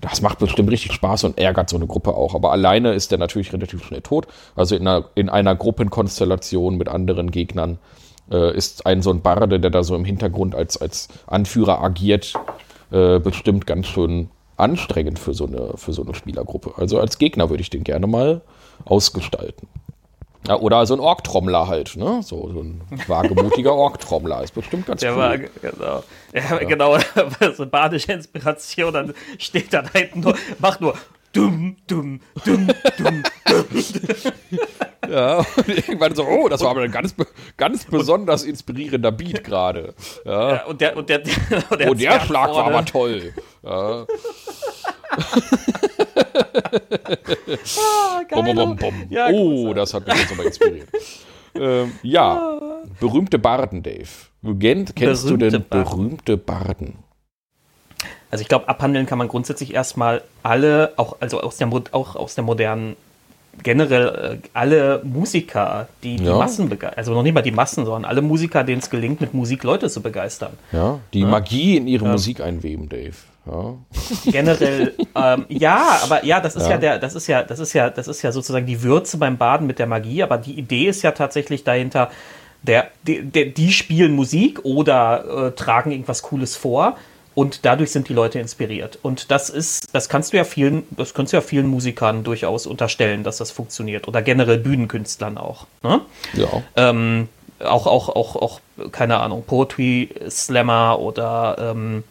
Das macht bestimmt richtig Spaß und ärgert so eine Gruppe auch. Aber alleine ist der natürlich relativ schnell tot. Also in einer, in einer Gruppenkonstellation mit anderen Gegnern äh, ist ein so ein Barde, der da so im Hintergrund als, als Anführer agiert, äh, bestimmt ganz schön anstrengend für so, eine, für so eine Spielergruppe. Also als Gegner würde ich den gerne mal ausgestalten. Ja, oder so ein Orktrommler halt, ne? So, so ein wagemutiger Orktrommler ist bestimmt ganz Der cool. War, genau. Ja, ja. genau, so badische Inspiration, dann steht da hinten nur, macht nur dumm, dumm, dumm, dumm, dumm. Ja, und irgendwann so, oh, das war aber ein ganz, ganz besonders inspirierender Beat gerade. Ja. ja. und der, und der, und der, oh, der Schlag war aber toll. Ja. Ah, bom, bom, bom, ja, oh, das hat mich jetzt aber inspiriert. ähm, ja, berühmte Barden, Dave. Kennst berühmte du denn berühmte Barden? Also ich glaube, abhandeln kann man grundsätzlich erstmal alle, auch, also aus der, auch aus der modernen, generell äh, alle Musiker, die die ja. Massen begeistern, also noch nicht mal die Massen, sondern alle Musiker, denen es gelingt, mit Musik Leute zu begeistern. Ja, die ja. Magie in ihre ja. Musik einweben, Dave. Ja. Generell, ähm, ja, aber ja, das ist ja. ja. der, das ist ja, das ist ja, das ist ja sozusagen die Würze beim Baden mit der Magie, aber die Idee ist ja tatsächlich dahinter, der, die, der, die spielen Musik oder äh, tragen irgendwas Cooles vor und dadurch sind die Leute inspiriert. Und das ist, das kannst du ja vielen, das kannst du ja vielen Musikern durchaus unterstellen, dass das funktioniert. Oder generell Bühnenkünstlern auch. Ne? Ja. Ähm, auch, auch, auch, auch, keine Ahnung, Poetry Slammer oder ähm,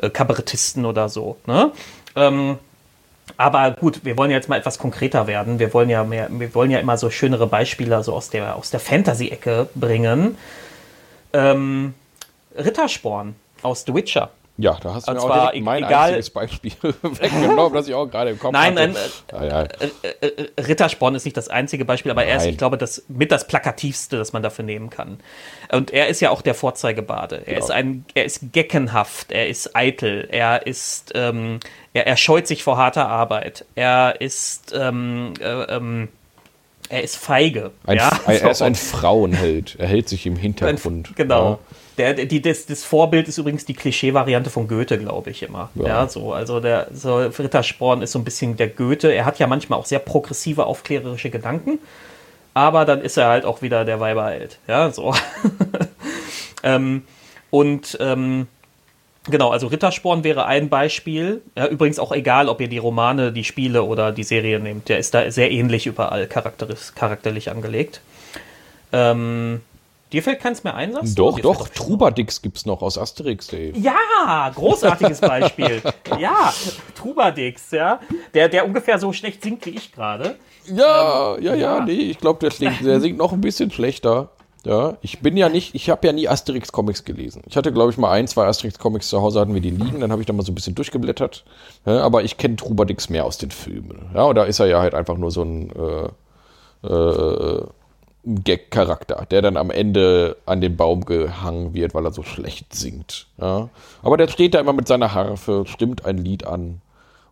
äh, Kabarettisten oder so. Ne? Ähm, aber gut, wir wollen jetzt mal etwas konkreter werden. Wir wollen ja mehr, wir wollen ja immer so schönere Beispiele so aus der, aus der Fantasy-Ecke bringen. Ähm, Rittersporn aus The Witcher. Ja, da hast du mir auch direkt e- mein egal, einziges Beispiel weggenommen, das ich auch gerade im Kopf nein, hatte. Nein, nein, äh, äh, äh, Rittersporn ist nicht das einzige Beispiel, aber nein. er ist, ich glaube, das mit das plakativste, das man dafür nehmen kann. Und er ist ja auch der Vorzeigebade. Er genau. ist ein, er ist geckenhaft, er ist eitel, er ist, ähm, er, er scheut sich vor harter Arbeit, er ist, ähm, äh, ähm, er ist feige. Ein, ja? Er ist ein Frauenheld. Er hält sich im Hintergrund. Ein, genau. Ja. Der, die, das, das, Vorbild ist übrigens die Klischee-Variante von Goethe, glaube ich immer. Ja. ja. so, also der so Rittersporn ist so ein bisschen der Goethe. Er hat ja manchmal auch sehr progressive, aufklärerische Gedanken, aber dann ist er halt auch wieder der Weiberheld. Ja, so. ähm, und ähm, Genau, also Rittersporn wäre ein Beispiel. Ja, übrigens auch egal, ob ihr die Romane, die Spiele oder die Serie nehmt. Der ist da sehr ähnlich überall charakterlich angelegt. Ähm, Dir fällt keins mehr ein, sagst Doch, doch, Trubadix gibt es noch aus Asterix, Dave. Ja, großartiges Beispiel. ja, Trubadix, ja. Der, der ungefähr so schlecht singt wie ich gerade. Ja, ähm, ja, ja, ja, nee, ich glaube, der, der singt noch ein bisschen schlechter. Ja, ich bin ja nicht, ich habe ja nie Asterix-Comics gelesen. Ich hatte, glaube ich, mal ein, zwei Asterix-Comics zu Hause, hatten wir die liegen, dann habe ich da mal so ein bisschen durchgeblättert. Ja, aber ich kenne Trubadix mehr aus den Filmen. Ja, und da ist er ja halt einfach nur so ein äh, äh, Gag-Charakter, der dann am Ende an den Baum gehangen wird, weil er so schlecht singt. Ja? Aber der steht da immer mit seiner Harfe, stimmt ein Lied an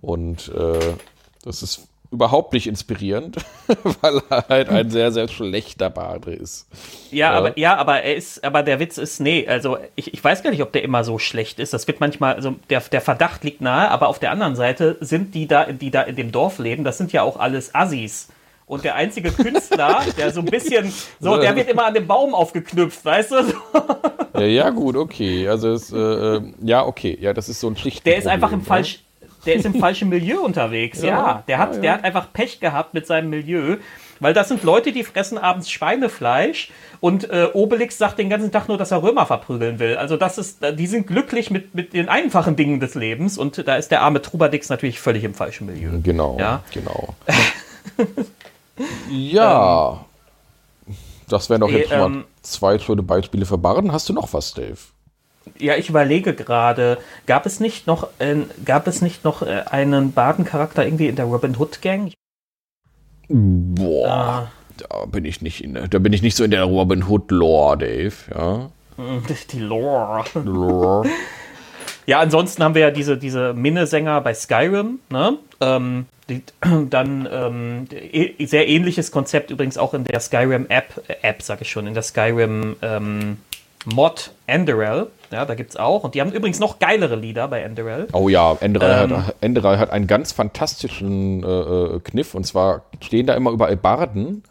und äh, das ist überhaupt nicht inspirierend, weil er halt ein sehr, sehr schlechter Bade ist. Ja, ja, aber ja, aber er ist, aber der Witz ist, nee, also ich, ich weiß gar nicht, ob der immer so schlecht ist. Das wird manchmal, also der, der Verdacht liegt nahe, aber auf der anderen Seite sind die da, die da in dem Dorf leben, das sind ja auch alles Assis. Und der einzige Künstler, der so ein bisschen, so, der wird immer an den Baum aufgeknüpft, weißt du? ja, ja, gut, okay. Also, es, äh, äh, ja, okay. Ja, das ist so ein Schicht. Der ist einfach im ne? falsch, der ist im falschen Milieu unterwegs, ja. ja. Der, hat, ja, ja. der hat einfach Pech gehabt mit seinem Milieu. Weil das sind Leute, die fressen abends Schweinefleisch und äh, Obelix sagt den ganzen Tag nur, dass er Römer verprügeln will. Also das ist, die sind glücklich mit, mit den einfachen Dingen des Lebens und da ist der arme Trubadix natürlich völlig im falschen Milieu. Genau, ja? genau. Ja. Ähm, das wären doch jetzt äh, ähm, mal zwei schöne Beispiele für Barden. Hast du noch was, Dave? Ja, ich überlege gerade, gab es nicht noch, äh, gab es nicht noch äh, einen Baden-Charakter irgendwie in der Robin Hood Gang? Boah, ah. da bin ich nicht in, da bin ich nicht so in der Robin Hood Lore, Dave. Ja. Die Lore. Lore. ja, ansonsten haben wir ja diese diese Minnesänger bei Skyrim, ne? Ähm, dann ähm, e, sehr ähnliches Konzept übrigens auch in der Skyrim App, äh, App sag ich schon, in der Skyrim ähm, Mod Enderel. Ja, da gibt's auch. Und die haben übrigens noch geilere Lieder bei Enderel. Oh ja, Enderel, ähm, hat, Enderel hat einen ganz fantastischen äh, äh, Kniff. Und zwar stehen da immer überall Barden.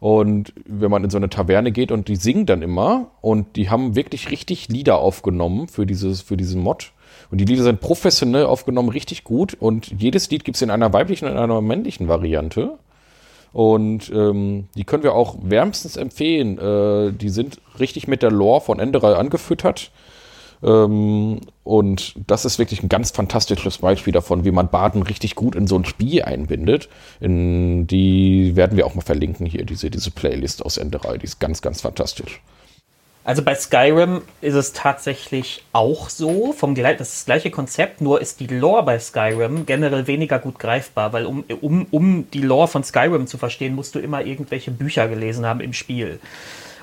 Und wenn man in so eine Taverne geht und die singen dann immer. Und die haben wirklich richtig Lieder aufgenommen für, dieses, für diesen Mod. Und die Lieder sind professionell aufgenommen, richtig gut. Und jedes Lied gibt es in einer weiblichen und einer männlichen Variante. Und ähm, die können wir auch wärmstens empfehlen. Äh, die sind richtig mit der Lore von Enderal angefüttert. Ähm, und das ist wirklich ein ganz fantastisches Beispiel davon, wie man Baden richtig gut in so ein Spiel einbindet. In die werden wir auch mal verlinken hier, diese, diese Playlist aus Enderal. Die ist ganz, ganz fantastisch. Also bei Skyrim ist es tatsächlich auch so, vom, das ist das gleiche Konzept, nur ist die Lore bei Skyrim generell weniger gut greifbar, weil um, um, um die Lore von Skyrim zu verstehen, musst du immer irgendwelche Bücher gelesen haben im Spiel.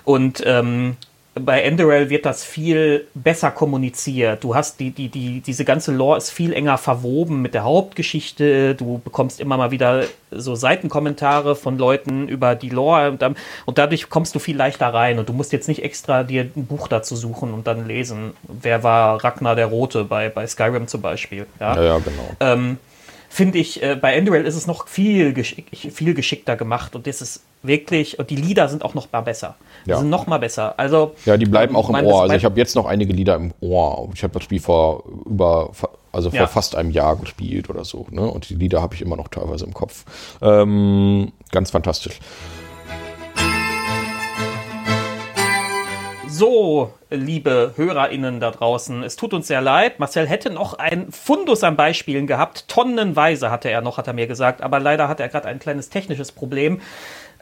Und ähm, bei Enderell wird das viel besser kommuniziert. Du hast die, die, die, diese ganze Lore ist viel enger verwoben mit der Hauptgeschichte. Du bekommst immer mal wieder so Seitenkommentare von Leuten über die Lore und, dann, und dadurch kommst du viel leichter rein. Und du musst jetzt nicht extra dir ein Buch dazu suchen und dann lesen. Wer war Ragnar der Rote bei, bei Skyrim zum Beispiel? Ja, ja, ja genau. Ähm, Finde ich, äh, bei Enderell ist es noch viel, geschick, viel geschickter gemacht und das ist wirklich, und die Lieder sind auch noch mal besser. Die ja. sind noch mal besser. Also, ja, die bleiben auch im Ohr. Also ich habe jetzt noch einige Lieder im Ohr. Ich habe das Spiel vor über, also vor ja. fast einem Jahr gespielt oder so. Ne? Und die Lieder habe ich immer noch teilweise im Kopf. Ähm, ganz fantastisch. So, liebe HörerInnen da draußen, es tut uns sehr leid. Marcel hätte noch ein Fundus an Beispielen gehabt. Tonnenweise hatte er noch, hat er mir gesagt. Aber leider hat er gerade ein kleines technisches Problem.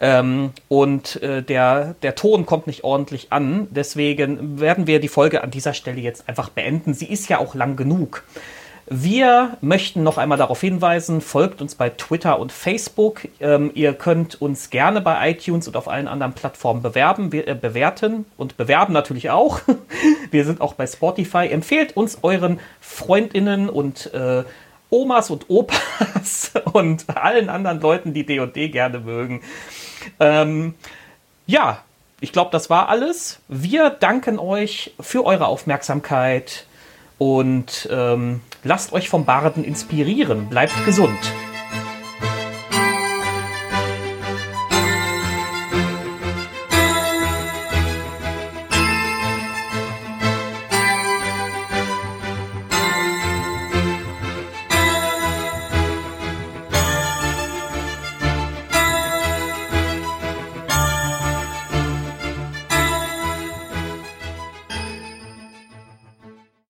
Ähm, und äh, der, der Ton kommt nicht ordentlich an. Deswegen werden wir die Folge an dieser Stelle jetzt einfach beenden. Sie ist ja auch lang genug. Wir möchten noch einmal darauf hinweisen, folgt uns bei Twitter und Facebook. Ähm, ihr könnt uns gerne bei iTunes und auf allen anderen Plattformen bewerben, wir, äh, bewerten und bewerben natürlich auch. wir sind auch bei Spotify. Empfehlt uns euren Freundinnen und äh, Omas und Opas und allen anderen Leuten, die D&D gerne mögen. Ähm, ja, ich glaube, das war alles. Wir danken euch für eure Aufmerksamkeit und ähm, lasst euch vom Barden inspirieren. Bleibt gesund.